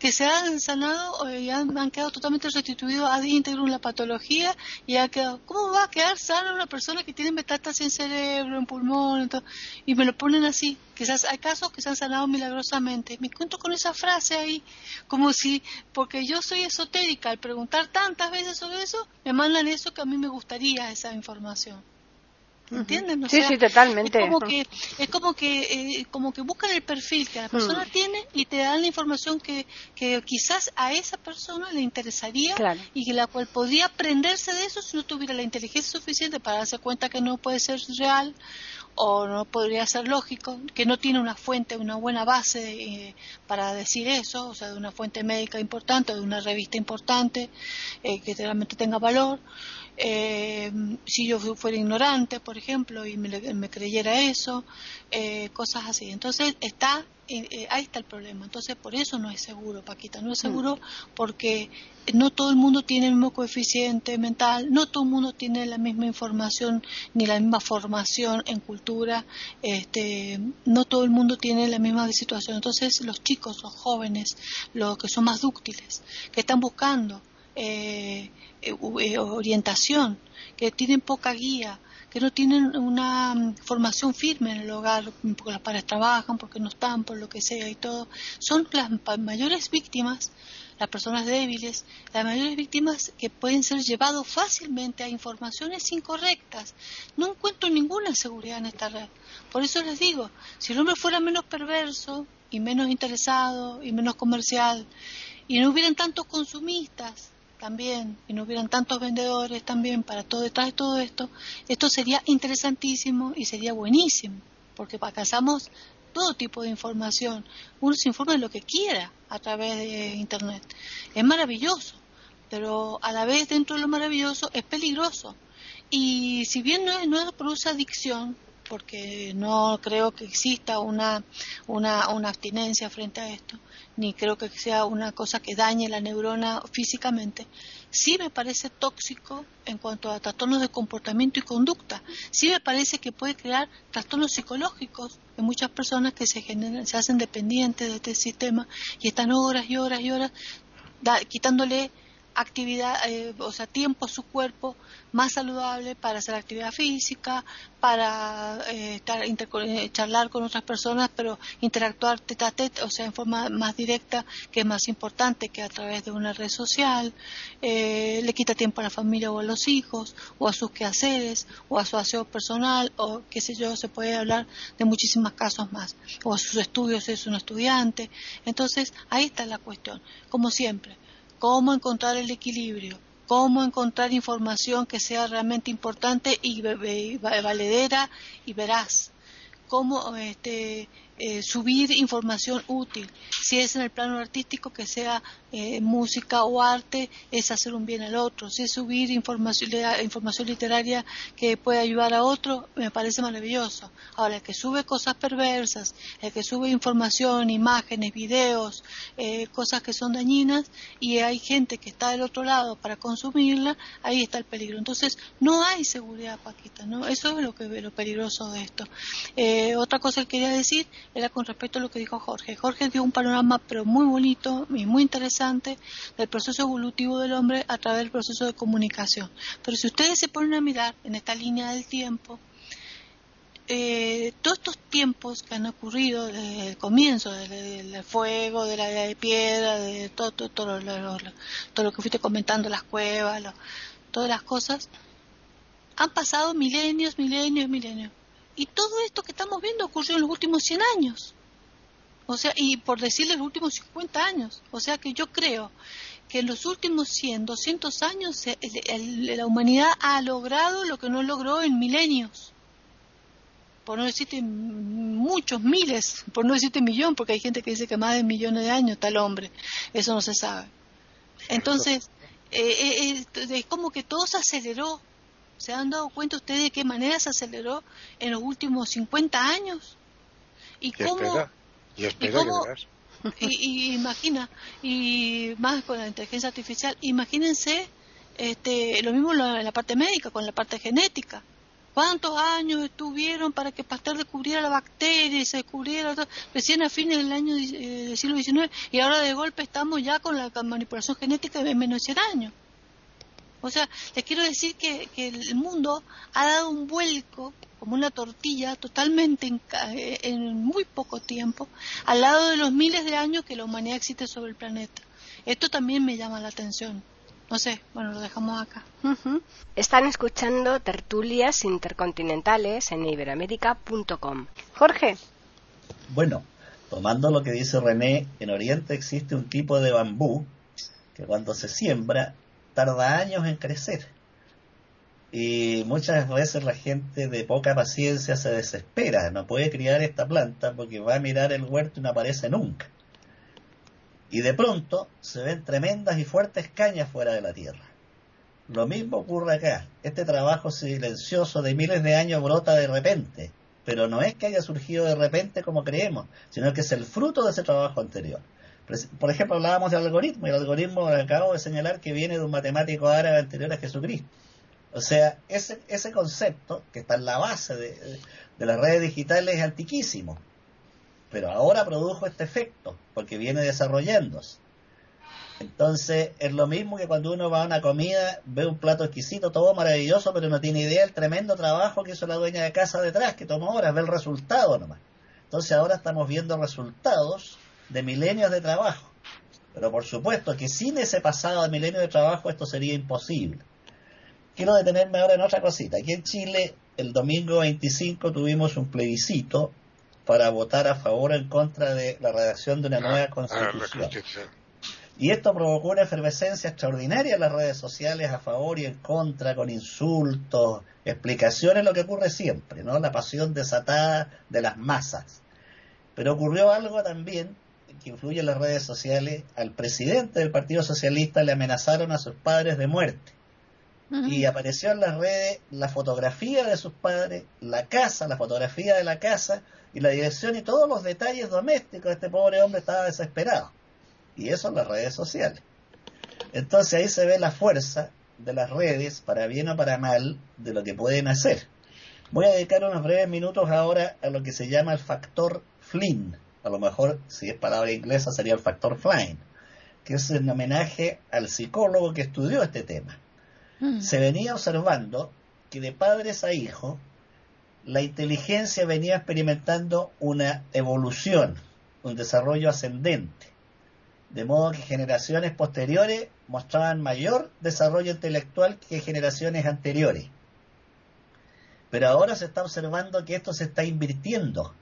que se han sanado y han, quedado totalmente restituidos ad íntegro en la patología y ha quedado, ¿cómo va a quedar sana una persona que tiene metástasis en cerebro, en pulmón? Y me lo ponen así, quizás hay casos que se han sanado milagrosamente. Me cuento con esa frase ahí, como si, porque yo soy esotérica, al preguntar tantas veces sobre eso, me mandan eso que a mí me gustaría, esa información. ¿Entienden? sí, sí, totalmente. Es como que, es como que, eh, como que buscan el perfil que la persona tiene y te dan la información que, que quizás a esa persona le interesaría y que la cual podría aprenderse de eso si no tuviera la inteligencia suficiente para darse cuenta que no puede ser real o no podría ser lógico, que no tiene una fuente, una buena base eh, para decir eso, o sea, de una fuente médica importante o de una revista importante eh, que realmente tenga valor eh, si yo fuera ignorante, por ejemplo, y me, creyera eso, eh, cosas así. Entonces, está, eh, ahí está el problema. Entonces, por eso no es seguro, Paquita, no es mm. seguro porque no todo el mundo tiene el mismo coeficiente mental, no todo el mundo tiene la misma información ni la misma formación en cultura, este, no todo el mundo tiene la misma situación. Entonces, los chicos, los jóvenes, los que son más dúctiles, que están buscando eh, eh, orientación, que tienen poca guía, que no tienen una mm, formación firme en el hogar, porque las padres trabajan, porque no están, por lo que sea y todo, son las mayores víctimas, las personas débiles, las mayores víctimas que pueden ser llevados fácilmente a informaciones incorrectas. No encuentro ninguna seguridad en esta red. Por eso les digo, si el hombre fuera menos perverso y menos interesado y menos comercial y no hubieran tantos consumistas, también y no hubieran tantos vendedores también para todo detrás de todo esto, esto sería interesantísimo y sería buenísimo, porque alcanzamos todo tipo de información. Uno se informa de lo que quiera a través de Internet. Es maravilloso, pero a la vez dentro de lo maravilloso es peligroso. Y si bien no, no produce adicción, porque no creo que exista una, una, una abstinencia frente a esto, ni creo que sea una cosa que dañe la neurona físicamente. Sí me parece tóxico en cuanto a trastornos de comportamiento y conducta. Sí me parece que puede crear trastornos psicológicos en muchas personas que se, generan, se hacen dependientes de este sistema y están horas y horas y horas quitándole actividad, eh, o sea, tiempo a su cuerpo más saludable para hacer actividad física, para eh, estar, eh, charlar con otras personas, pero interactuar tete a tete, o sea, en forma más directa, que es más importante que a través de una red social, le quita tiempo a la familia o a los hijos, o a sus quehaceres, o a su aseo personal, o qué sé yo, se puede hablar de muchísimos casos más, o a sus estudios, si es un estudiante. Entonces, ahí está la cuestión, como siempre cómo encontrar el equilibrio, cómo encontrar información que sea realmente importante y valedera y veraz, cómo este, eh, subir información útil. Si es en el plano artístico, que sea eh, música o arte, es hacer un bien al otro. Si es subir información, información literaria que puede ayudar a otro, me parece maravilloso. Ahora, el que sube cosas perversas, el que sube información, imágenes, videos, eh, cosas que son dañinas, y hay gente que está del otro lado para consumirla, ahí está el peligro. Entonces, no hay seguridad, Paquita, ¿no? Eso es lo, que, lo peligroso de esto. otra cosa que quería decir era con respecto a lo que dijo Jorge. Jorge dio un panorama pero muy bonito y muy interesante del proceso evolutivo del hombre a través del proceso de comunicación. Pero si ustedes se ponen a mirar en esta línea del tiempo, eh, todos estos tiempos que han ocurrido desde el comienzo, del, fuego, de la edad de piedra, de todo, todo, todo, lo, todo lo que fuiste comentando, las cuevas, todas las cosas, han pasado milenios, milenios, milenios. Y todo esto que estamos viendo ocurrió en los últimos 100 años. O sea, y por decirle los últimos 50 años. O sea que yo creo que en los últimos 100, 200 años la humanidad ha logrado lo que no logró en milenios. Por no decirte muchos miles, por no decirte millón, porque hay gente que dice que más de millones de años el hombre. Eso no se sabe. Entonces, <laughs> eh, eh, eh, es como que todo se aceleró ¿Se han dado cuenta ustedes de qué manera se aceleró en los últimos 50 años? Y, cómo... <laughs> y, y, imagina, y más con la inteligencia artificial, imagínense este, lo mismo en la parte médica, con la parte genética. ¿Cuántos años estuvieron para que Pasteur descubriera la bacteria y se descubriera recién a fines del año eh, del siglo XIX y ahora de golpe estamos ya con la manipulación genética de menos de 100 años? O sea, les quiero decir que, el mundo ha dado un vuelco como una tortilla totalmente eh, en, muy poco tiempo, al lado de los miles de años que la humanidad existe sobre el planeta. Esto también me llama la atención. No sé, bueno, lo dejamos acá. Están escuchando tertulias intercontinentales en iberamérica.com. Jorge. Bueno, tomando lo que dice René, en Oriente existe un tipo de bambú que cuando se siembra tarda años en crecer. Y muchas veces la gente de poca paciencia se desespera, no puede criar esta planta porque va a mirar el huerto y no aparece nunca. Y de pronto se ven tremendas y fuertes cañas fuera de la tierra. Lo mismo ocurre acá. Este trabajo silencioso de miles de años brota de repente, pero no es que haya surgido de repente como creemos, sino que es el fruto de ese trabajo anterior. Por ejemplo, hablábamos del algoritmo, y el algoritmo acabo de señalar que viene de un matemático árabe anterior a Jesucristo. O sea, ese, ese concepto que está en la base de, las redes digitales es antiquísimo, pero ahora produjo este efecto, porque viene desarrollándose. Entonces, es lo mismo que cuando uno va a una comida, ve un plato exquisito, todo maravilloso, pero no tiene idea del tremendo trabajo que hizo la dueña de casa detrás, que tomó horas, ve el resultado nomás. Entonces, ahora estamos viendo resultados de milenios de trabajo. Pero por supuesto que sin ese pasado de milenios de trabajo esto sería imposible. Quiero detenerme ahora en otra cosita. Aquí en Chile, el domingo 25 tuvimos un plebiscito para votar a favor o en contra de la redacción de una nueva ah, constitución. Y esto provocó una efervescencia extraordinaria en las redes sociales a favor y en contra, con insultos, explicaciones, lo que ocurre siempre, ¿no? La pasión desatada de las masas. Pero ocurrió algo también que influye en las redes sociales, al presidente del Partido Socialista le amenazaron a sus padres de muerte. Y apareció en las redes la fotografía de sus padres, la casa, la fotografía de la casa y la dirección y todos los detalles domésticos. Este pobre hombre estaba desesperado. Y eso en las redes sociales. Entonces ahí se ve la fuerza de las redes, para bien o para mal, de lo que pueden hacer. Voy a dedicar unos breves minutos ahora a lo que se llama el factor Flynn a lo mejor si es palabra inglesa sería el factor flying. que es en homenaje al psicólogo que estudió este tema. Mm. Se venía observando que de padres a hijos la inteligencia venía experimentando una evolución, un desarrollo ascendente, de modo que generaciones posteriores mostraban mayor desarrollo intelectual que generaciones anteriores. Pero ahora se está observando que esto se está invirtiendo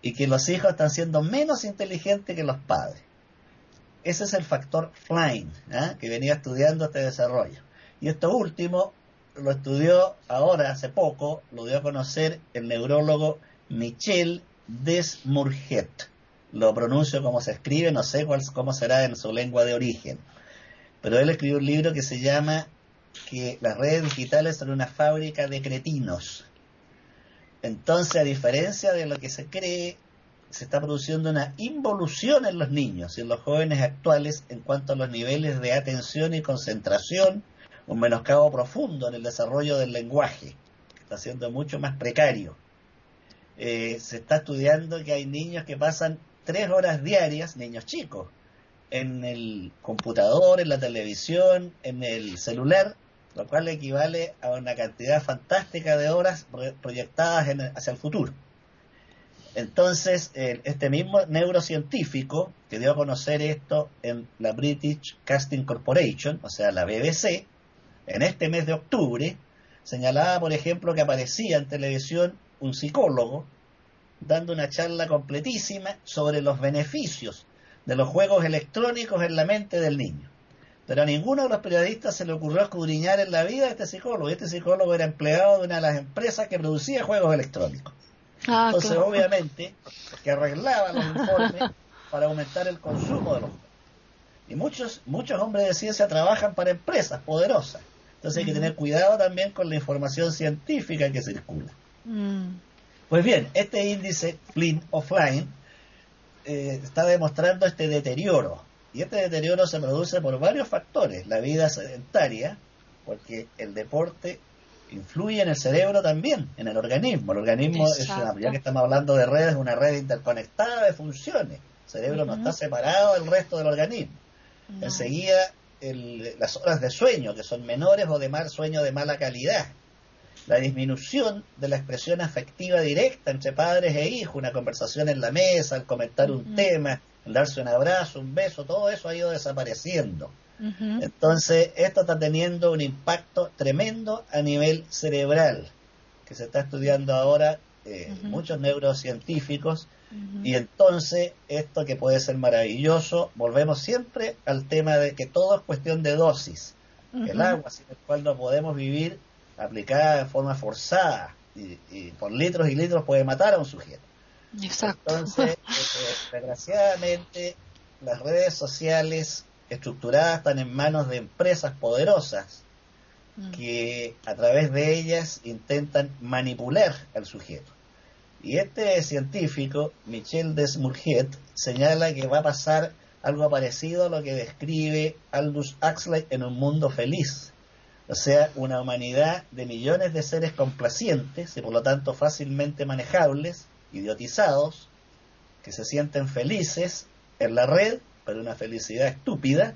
y que los hijos están siendo menos inteligentes que los padres. Ese es el factor Flying, ¿ah? que venía estudiando este desarrollo. Y esto último lo estudió ahora, hace poco, lo dio a conocer el neurólogo Michel Desmourget. Lo pronuncio como se escribe, no sé cuál, cómo será en su lengua de origen. Pero él escribió un libro que se llama que las redes digitales son una fábrica de cretinos. Entonces, a diferencia de lo que se cree, se está produciendo una involución en los niños y en los jóvenes actuales en cuanto a los niveles de atención y concentración, un menoscabo profundo en el desarrollo del lenguaje, que está siendo mucho más precario. Eh, se está estudiando que hay niños que pasan tres horas diarias, niños chicos, en el computador, en la televisión, en el celular, lo cual equivale a una cantidad fantástica de horas proyectadas hacia el futuro. Entonces, este mismo neurocientífico que dio a conocer esto en la British Casting Corporation, o sea, la BBC, en este mes de octubre, señalaba, por ejemplo, que aparecía en televisión un psicólogo dando una charla completísima sobre los beneficios de los juegos electrónicos en la mente del niño. Pero a ninguno de los periodistas se le ocurrió escudriñar en la vida a este psicólogo. Este psicólogo era empleado de una de las empresas que producía juegos electrónicos. Ah, Entonces, obviamente, que arreglaba los informes <laughs> para aumentar el consumo de los juegos. Y muchos, muchos hombres de ciencia trabajan para empresas poderosas entonces hay que tener cuidado también con la información científica que circula. Mm. Pues bien, este índice Flynn Offline eh, está demostrando este deterioro. Y este deterioro se produce por varios factores. La vida sedentaria, porque el deporte influye en el cerebro también, en el organismo. El organismo, es ya que estamos hablando de redes, es una red interconectada de funciones. El cerebro no está separado del resto del organismo. Enseguida las horas de sueño, que son menores o de mal sueño de mala calidad. La disminución de la expresión afectiva directa entre padres e hijos, una conversación en la mesa, el comentar un tema, el darse un abrazo, un beso, todo eso ha ido desapareciendo. Entonces, esto está teniendo un impacto tremendo a nivel cerebral, que se está estudiando ahora eh, muchos neurocientíficos y entonces, esto que puede ser maravilloso, volvemos siempre al tema de que todo es cuestión de dosis. El agua sin el cual no podemos vivir, aplicada de forma forzada y, por litros y litros puede matar a un sujeto. Entonces, <laughs> eh, desgraciadamente, las redes sociales estructuradas están en manos de empresas poderosas mm. que a través de ellas intentan manipular al sujeto. Y este científico, Michel Desmourget, señala que va a pasar algo parecido a lo que describe Aldous Huxley en Un Mundo Feliz. O sea, una humanidad de millones de seres complacientes y por lo tanto fácilmente manejables, idiotizados, que se sienten felices en la red, pero una felicidad estúpida,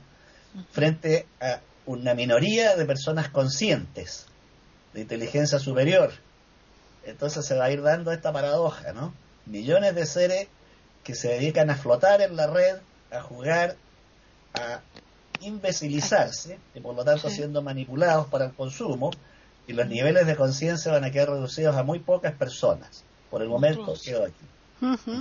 frente a una minoría de personas conscientes, de inteligencia superior, entonces se va a ir dando esta paradoja, ¿no? Millones de seres que se dedican a flotar en la red, a jugar, a imbecilizarse, y por lo tanto siendo manipulados para el consumo, y los niveles de conciencia van a quedar reducidos a muy pocas personas. Por el momento quedo aquí.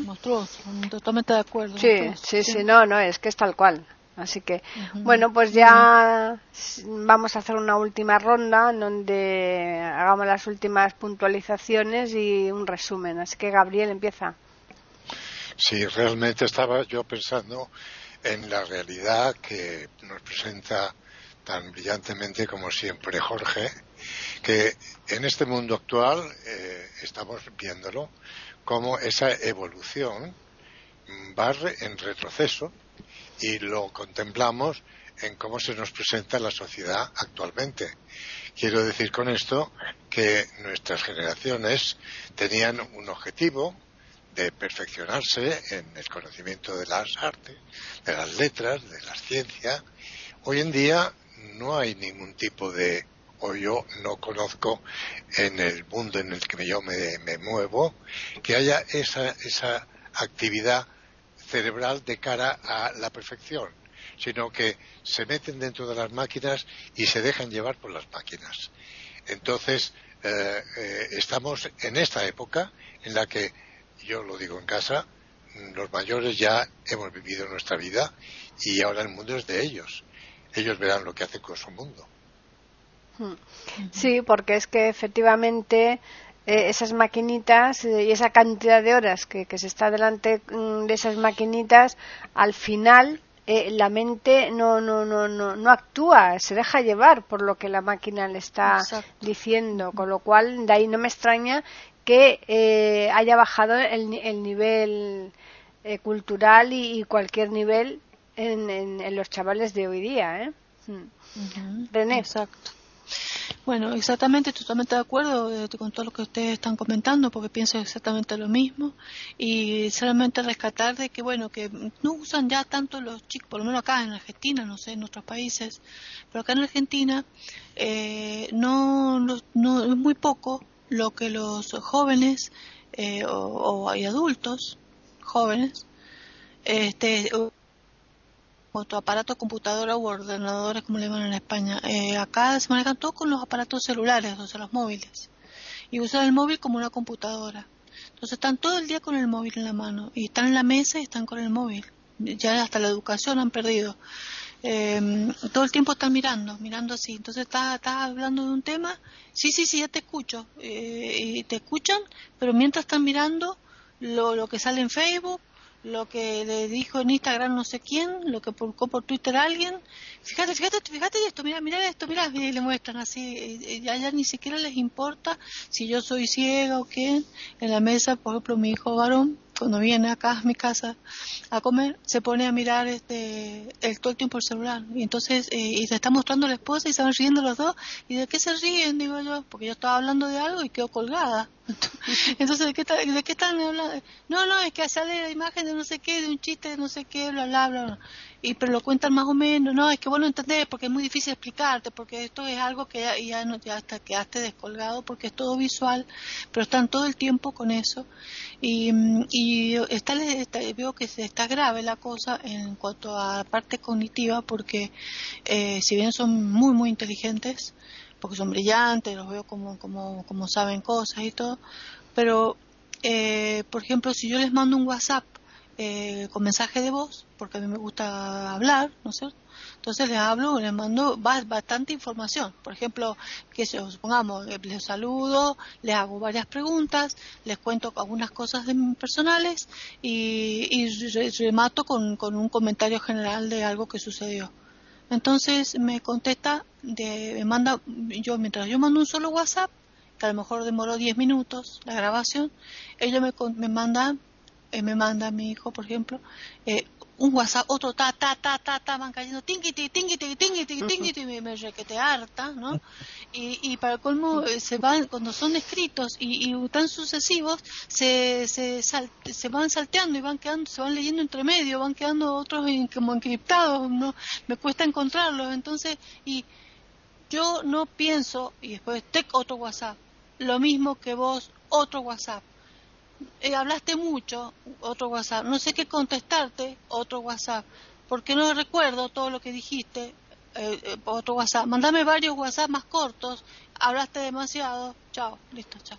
Monstruoso, totalmente de acuerdo. Sí, sí, sí, no, no, es que es tal cual. Así que, bueno, pues ya vamos a hacer una última ronda en donde hagamos las últimas puntualizaciones y un resumen. Así que, Gabriel, empieza. Sí, realmente estaba yo pensando en la realidad que nos presenta tan brillantemente como siempre Jorge, que en este mundo actual eh, estamos viéndolo como esa evolución va en retroceso y lo contemplamos en cómo se nos presenta la sociedad actualmente. Quiero decir con esto que nuestras generaciones tenían un objetivo de perfeccionarse en el conocimiento de las artes, de las letras, de la ciencia. Hoy en día no hay ningún tipo de, o yo no conozco en el mundo en el que yo me, me muevo, que haya esa, esa actividad cerebral de cara a la perfección, sino que se meten dentro de las máquinas y se dejan llevar por las máquinas. Entonces, eh, eh, estamos en esta época en la que, yo lo digo en casa, los mayores ya hemos vivido nuestra vida y ahora el mundo es de ellos. Ellos verán lo que hacen con su mundo. Sí, porque es que efectivamente eh, esas maquinitas y esa cantidad de horas que, se está delante mm, de esas maquinitas, al final eh, la mente no, no, no, no, no actúa, se deja llevar por lo que la máquina le está diciendo, con lo cual de ahí no me extraña que eh, haya bajado el, el nivel eh, cultural y, cualquier nivel en, en, los chavales de hoy día. ¿eh? Mm. René. Exacto. Bueno, exactamente, totalmente de acuerdo eh, con todo lo que ustedes están comentando, porque pienso exactamente lo mismo. Y solamente rescatar de que, bueno, que no usan ya tanto los chicos, por lo menos acá en Argentina, no sé, en otros países, pero acá en Argentina eh, no, no, es muy poco lo que los jóvenes eh, o, hay adultos jóvenes este, tu aparato, computadora u ordenadores, como le llaman en España. Eh, acá se manejan todos con los aparatos celulares, o sea, los móviles. Y usan el móvil como una computadora. Entonces están todo el día con el móvil en la mano. Y están en la mesa y están con el móvil. Ya hasta la educación han perdido. Eh, todo el tiempo están mirando, mirando así. Entonces estás, hablando de un tema, sí, sí, sí, ya te escucho. Eh, y te escuchan, pero mientras están mirando lo, lo que sale en Facebook, lo que le dijo en Instagram no sé quién, lo que publicó por Twitter alguien. Fíjate, fíjate, fíjate esto, mira, mira esto, mira, y le muestran así. Ya, ya ni siquiera les importa si yo soy ciega o qué. En la mesa, por ejemplo, mi hijo varón cuando viene acá a mi casa a comer, se pone a mirar este, el, tiempo el celular. Y entonces, eh, y se está mostrando la esposa y se van riendo los dos. ¿Y de qué se ríen? Digo yo, porque yo estaba hablando de algo y quedo colgada. <laughs> Entonces, ¿de qué, ¿de qué están hablando? No, no, es que sale la imagen de no sé qué, de un chiste de no sé qué, bla, bla, bla y pero lo cuentan más o menos, no, es que vos no entendés porque es muy difícil explicarte, porque esto es algo que ya, no, ya hasta quedaste descolgado porque es todo visual, pero están todo el tiempo con eso. Y, y está, veo que está grave la cosa en cuanto a la parte cognitiva porque eh, si bien son muy muy inteligentes, porque son brillantes, los veo como, como, como saben cosas y todo, pero eh, por ejemplo si yo les mando un WhatsApp eh, con mensaje de voz, porque a mí me gusta hablar, ¿no es cierto? Entonces les hablo, les mando bastante información. Por ejemplo, que supongamos, eh, les saludo, les hago varias preguntas, les cuento algunas cosas personales y, y remato con, con un comentario general de algo que sucedió. Entonces me contesta, de, me manda, yo mientras yo mando un solo WhatsApp, que a lo mejor demoró 10 minutos la grabación, ellos me, me mandan eh, me manda mi hijo, por ejemplo, eh, un WhatsApp, otro ta, ta, ta, ta, ta, van cayendo, tingiti, tingiti, tingiti, tingiti, me, me requete harta, ¿no? Y, y para colmo, eh, se van, cuando son escritos y, y tan sucesivos, se, se, se van salteando y van quedando, se van leyendo entre medio, van quedando otros como encriptados, ¿no? Me cuesta encontrarlos, entonces, y yo no pienso, y después, tec otro WhatsApp, lo mismo que vos, otro WhatsApp eh, hablaste mucho, otro WhatsApp, no sé qué contestarte, otro WhatsApp, porque no recuerdo todo lo que dijiste, eh, eh, otro WhatsApp, mandame varios WhatsApp más cortos, hablaste demasiado, chao, listo, chao.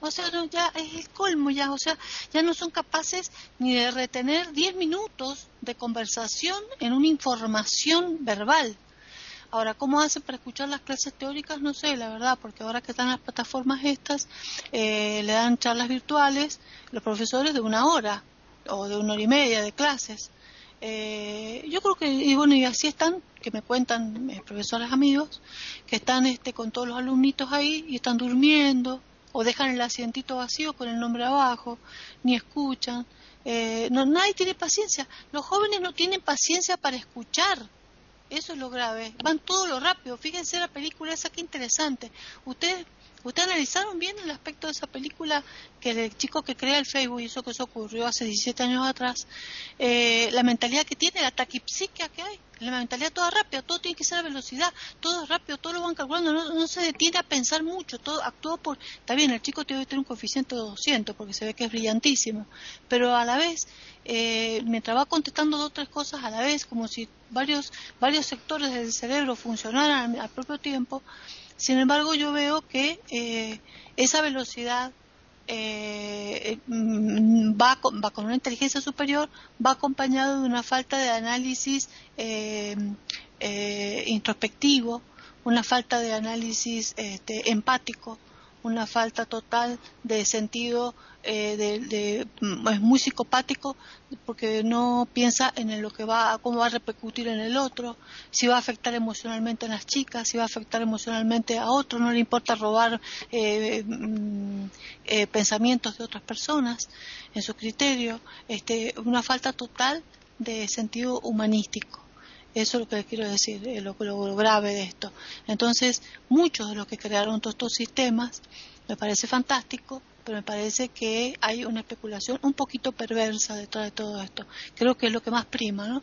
O sea, ya es el colmo ya, o sea, ya no son capaces ni de retener 10 minutos de conversación en una información verbal. Ahora, ¿cómo hacen para escuchar las clases teóricas? No sé, la verdad, porque ahora que están las plataformas estas, eh, le dan charlas virtuales los profesores de una hora o de una hora y media de clases. Eh, yo creo que, y bueno, y así están, que me cuentan mis profesores amigos, que están este, con todos los alumnitos ahí y están durmiendo, o dejan el asientito vacío con el nombre abajo, ni escuchan. Eh, no, nadie tiene paciencia. Los jóvenes no tienen paciencia para escuchar. Eso es lo grave. Van todo lo rápido. Fíjense la película esa que interesante. Ustedes ¿Ustedes analizaron bien el aspecto de esa película que el chico que crea el Facebook, y eso que eso ocurrió hace 17 años atrás, eh, la mentalidad que tiene, la taquipsiquia que hay, la mentalidad toda rápida, todo tiene que ser a velocidad, todo es rápido, todo lo van calculando, no, se detiene a pensar mucho, todo actúa por... Está bien, el chico tiene que tener un coeficiente de 200 porque se ve que es brillantísimo, pero a la vez, eh, mientras va contestando dos o tres cosas a la vez, como si varios, varios sectores del cerebro funcionaran al propio tiempo, sin embargo, yo veo que eh, esa velocidad eh, mm, va, con, va, con, una inteligencia superior, va acompañado de una falta de análisis eh, introspectivo, una falta de análisis este, empático, una falta total de sentido eh, de, mm, es muy psicopático porque no piensa en lo que va cómo va a repercutir en el otro si va a afectar emocionalmente a las chicas si va a afectar emocionalmente a otros no le importa robar eh, mm, eh, pensamientos de otras personas en su criterio este una falta total de sentido humanístico eso es lo que quiero decir, lo, lo grave de esto. Entonces, muchos de los que crearon todos estos sistemas, me parece fantástico, pero me parece que hay una especulación un poquito perversa detrás de todo esto. Creo que es lo que más prima, ¿no?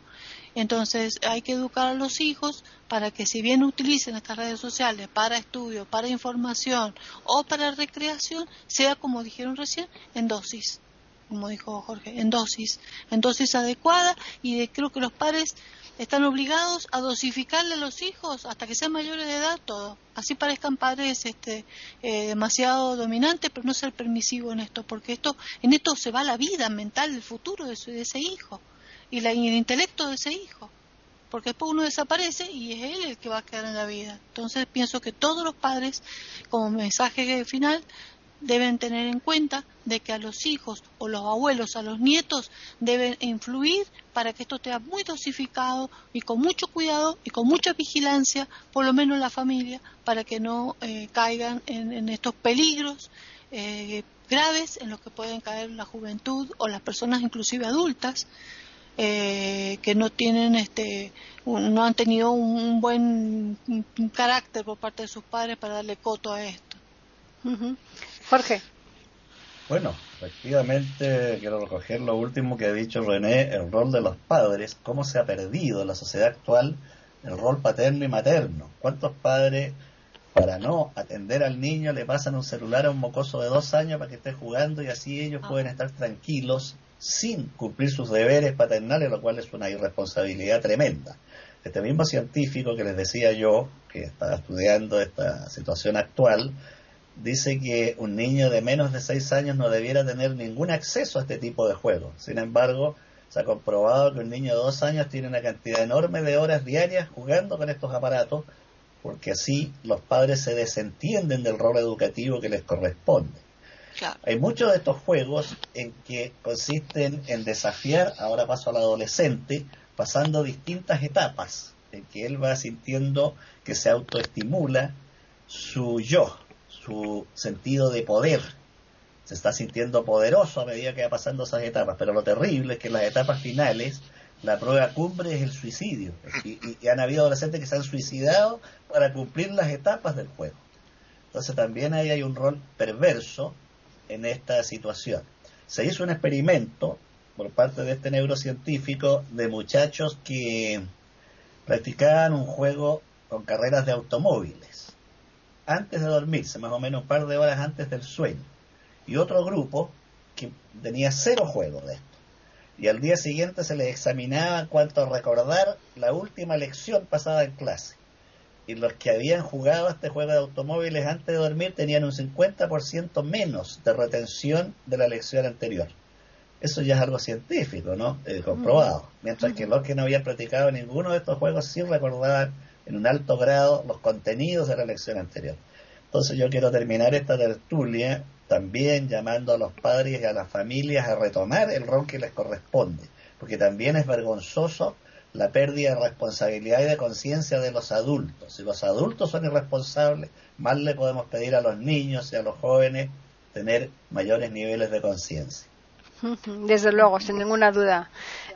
Entonces hay que educar a los hijos para que si bien utilicen estas redes sociales para estudio, para información o para recreación, sea como dijeron recién, en dosis, como dijo Jorge, en dosis, en dosis adecuada y creo que los padres están obligados a dosificarle a los hijos hasta que sean mayores de edad todo. Así parezcan padres este, eh, demasiado dominantes, pero no ser permisivo en esto, porque esto, en esto se va la vida mental del futuro de, ese hijo y, la, y el intelecto de ese hijo. Porque después uno desaparece y es él el que va a quedar en la vida. Entonces pienso que todos los padres, como mensaje final, deben tener en cuenta de que a los hijos o los abuelos, a los nietos, deben influir para que esto esté muy dosificado y con mucho cuidado y con mucha vigilancia, por lo menos la familia, para que no eh, caigan en, estos peligros eh, graves en los que pueden caer la juventud o las personas inclusive adultas. Eh, que no tienen este no han tenido un buen carácter por parte de sus padres para darle coto a esto. Jorge. Bueno, efectivamente quiero recoger lo último que ha dicho René, el rol de los padres, cómo se ha perdido en la sociedad actual el rol paterno y materno. ¿Cuántos padres, para no atender al niño, le pasan un celular a un mocoso de dos años para que esté jugando y así ellos pueden ah. estar tranquilos sin cumplir sus deberes paternales, lo cual es una irresponsabilidad tremenda. Este mismo científico que les decía yo, que está estudiando esta situación actual, dice que un niño de menos de 6 años no debiera tener ningún acceso a este tipo de juegos. Sin embargo, se ha comprobado que un niño de 2 años tiene una cantidad enorme de horas diarias jugando con estos aparatos, porque así los padres se desentienden del rol educativo que les corresponde. Hay muchos de estos juegos en que consisten en desafiar, ahora paso al adolescente, pasando distintas etapas, en que él va sintiendo que se autoestimula su yo, su sentido de poder. Se está sintiendo poderoso a medida que va pasando esas etapas, pero lo terrible es que en las etapas finales la prueba cumbre es el suicidio. Y, han habido adolescentes que se han suicidado para cumplir las etapas del juego. Entonces también ahí hay un rol perverso en esta situación. Se hizo un experimento por parte de este neurocientífico de muchachos que practicaban un juego con carreras de automóviles antes de dormirse, más o menos un par de horas antes del sueño. Y otro grupo que tenía cero juego de esto. Y al día siguiente se les examinaba cuanto a recordar la última lección pasada en clase. Y los que habían jugado este juego de automóviles antes de dormir tenían un 50% menos de retención de la lección anterior. Eso ya es algo científico, ¿no? Eh, comprobado. Mientras que los que no habían practicado ninguno de estos juegos sí recordaban en un alto grado los contenidos de la lección anterior. Entonces yo quiero terminar esta tertulia también llamando a los padres y a las familias a retomar el rol que les corresponde, porque también es vergonzoso la pérdida de responsabilidad y de conciencia de los adultos. Si los adultos son irresponsables, más le podemos pedir a los niños y a los jóvenes tener mayores niveles de conciencia. <laughs> Desde luego, sin ninguna duda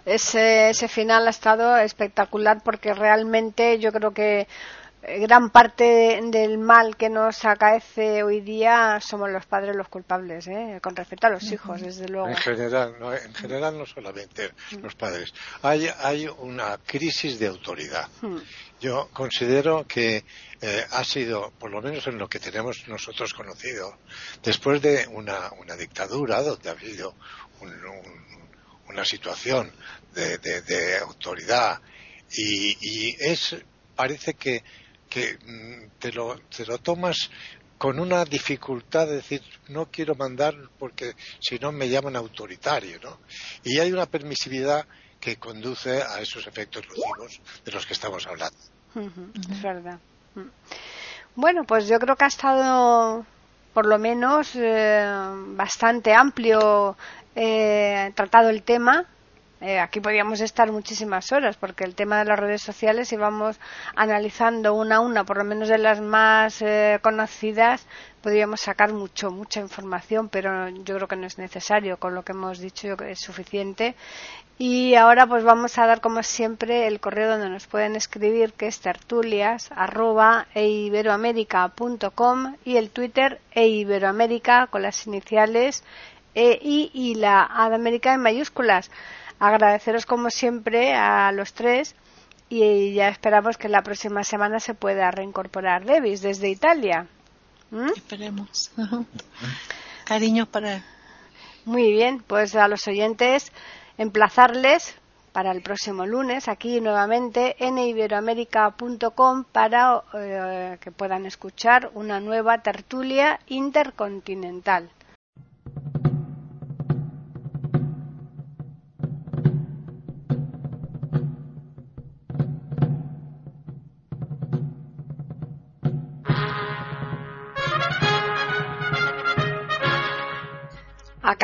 ese, ese final ha estado espectacular porque realmente yo creo que eh, gran parte del mal que nos acaece hoy día somos los padres los culpables, ¿eh? con respecto a los hijos, desde luego. En general, no, en general no solamente los padres. Hay, hay una crisis de autoridad. Hmm. Yo considero que eh, ha sido, por lo menos en lo que tenemos nosotros conocido, después de una, una dictadura donde ha habido una situación de, autoridad y, y es parece que que mm, te lo, te lo tomas con una dificultad de decir no quiero mandar porque si no me llaman autoritario, ¿no? Y hay una permisividad que conduce a esos efectos nocivos de los que estamos hablando. Es verdad. Mm. Bueno, pues yo creo que ha estado por lo menos eh, bastante amplio eh, tratado el tema eh, aquí podríamos estar muchísimas horas porque el tema de las redes sociales y vamos analizando una a una, por lo menos de las más eh, conocidas, podríamos sacar mucho, mucha información, pero yo creo que no es necesario. Con lo que hemos dicho yo creo que es suficiente. Y ahora pues vamos a dar como siempre el correo donde nos pueden escribir que es tertulias arroba eiberoamerica.com y el Twitter eiberoamerica con las iniciales E, I y la A de América en mayúsculas agradeceros como siempre a los tres y ya esperamos que la próxima semana se pueda reincorporar Davis desde Italia. ¿Mm? Esperemos. <laughs> Cariños para. Muy bien, pues a los oyentes emplazarles para el próximo lunes aquí nuevamente en iberoamérica.com para eh, que puedan escuchar una nueva tertulia intercontinental.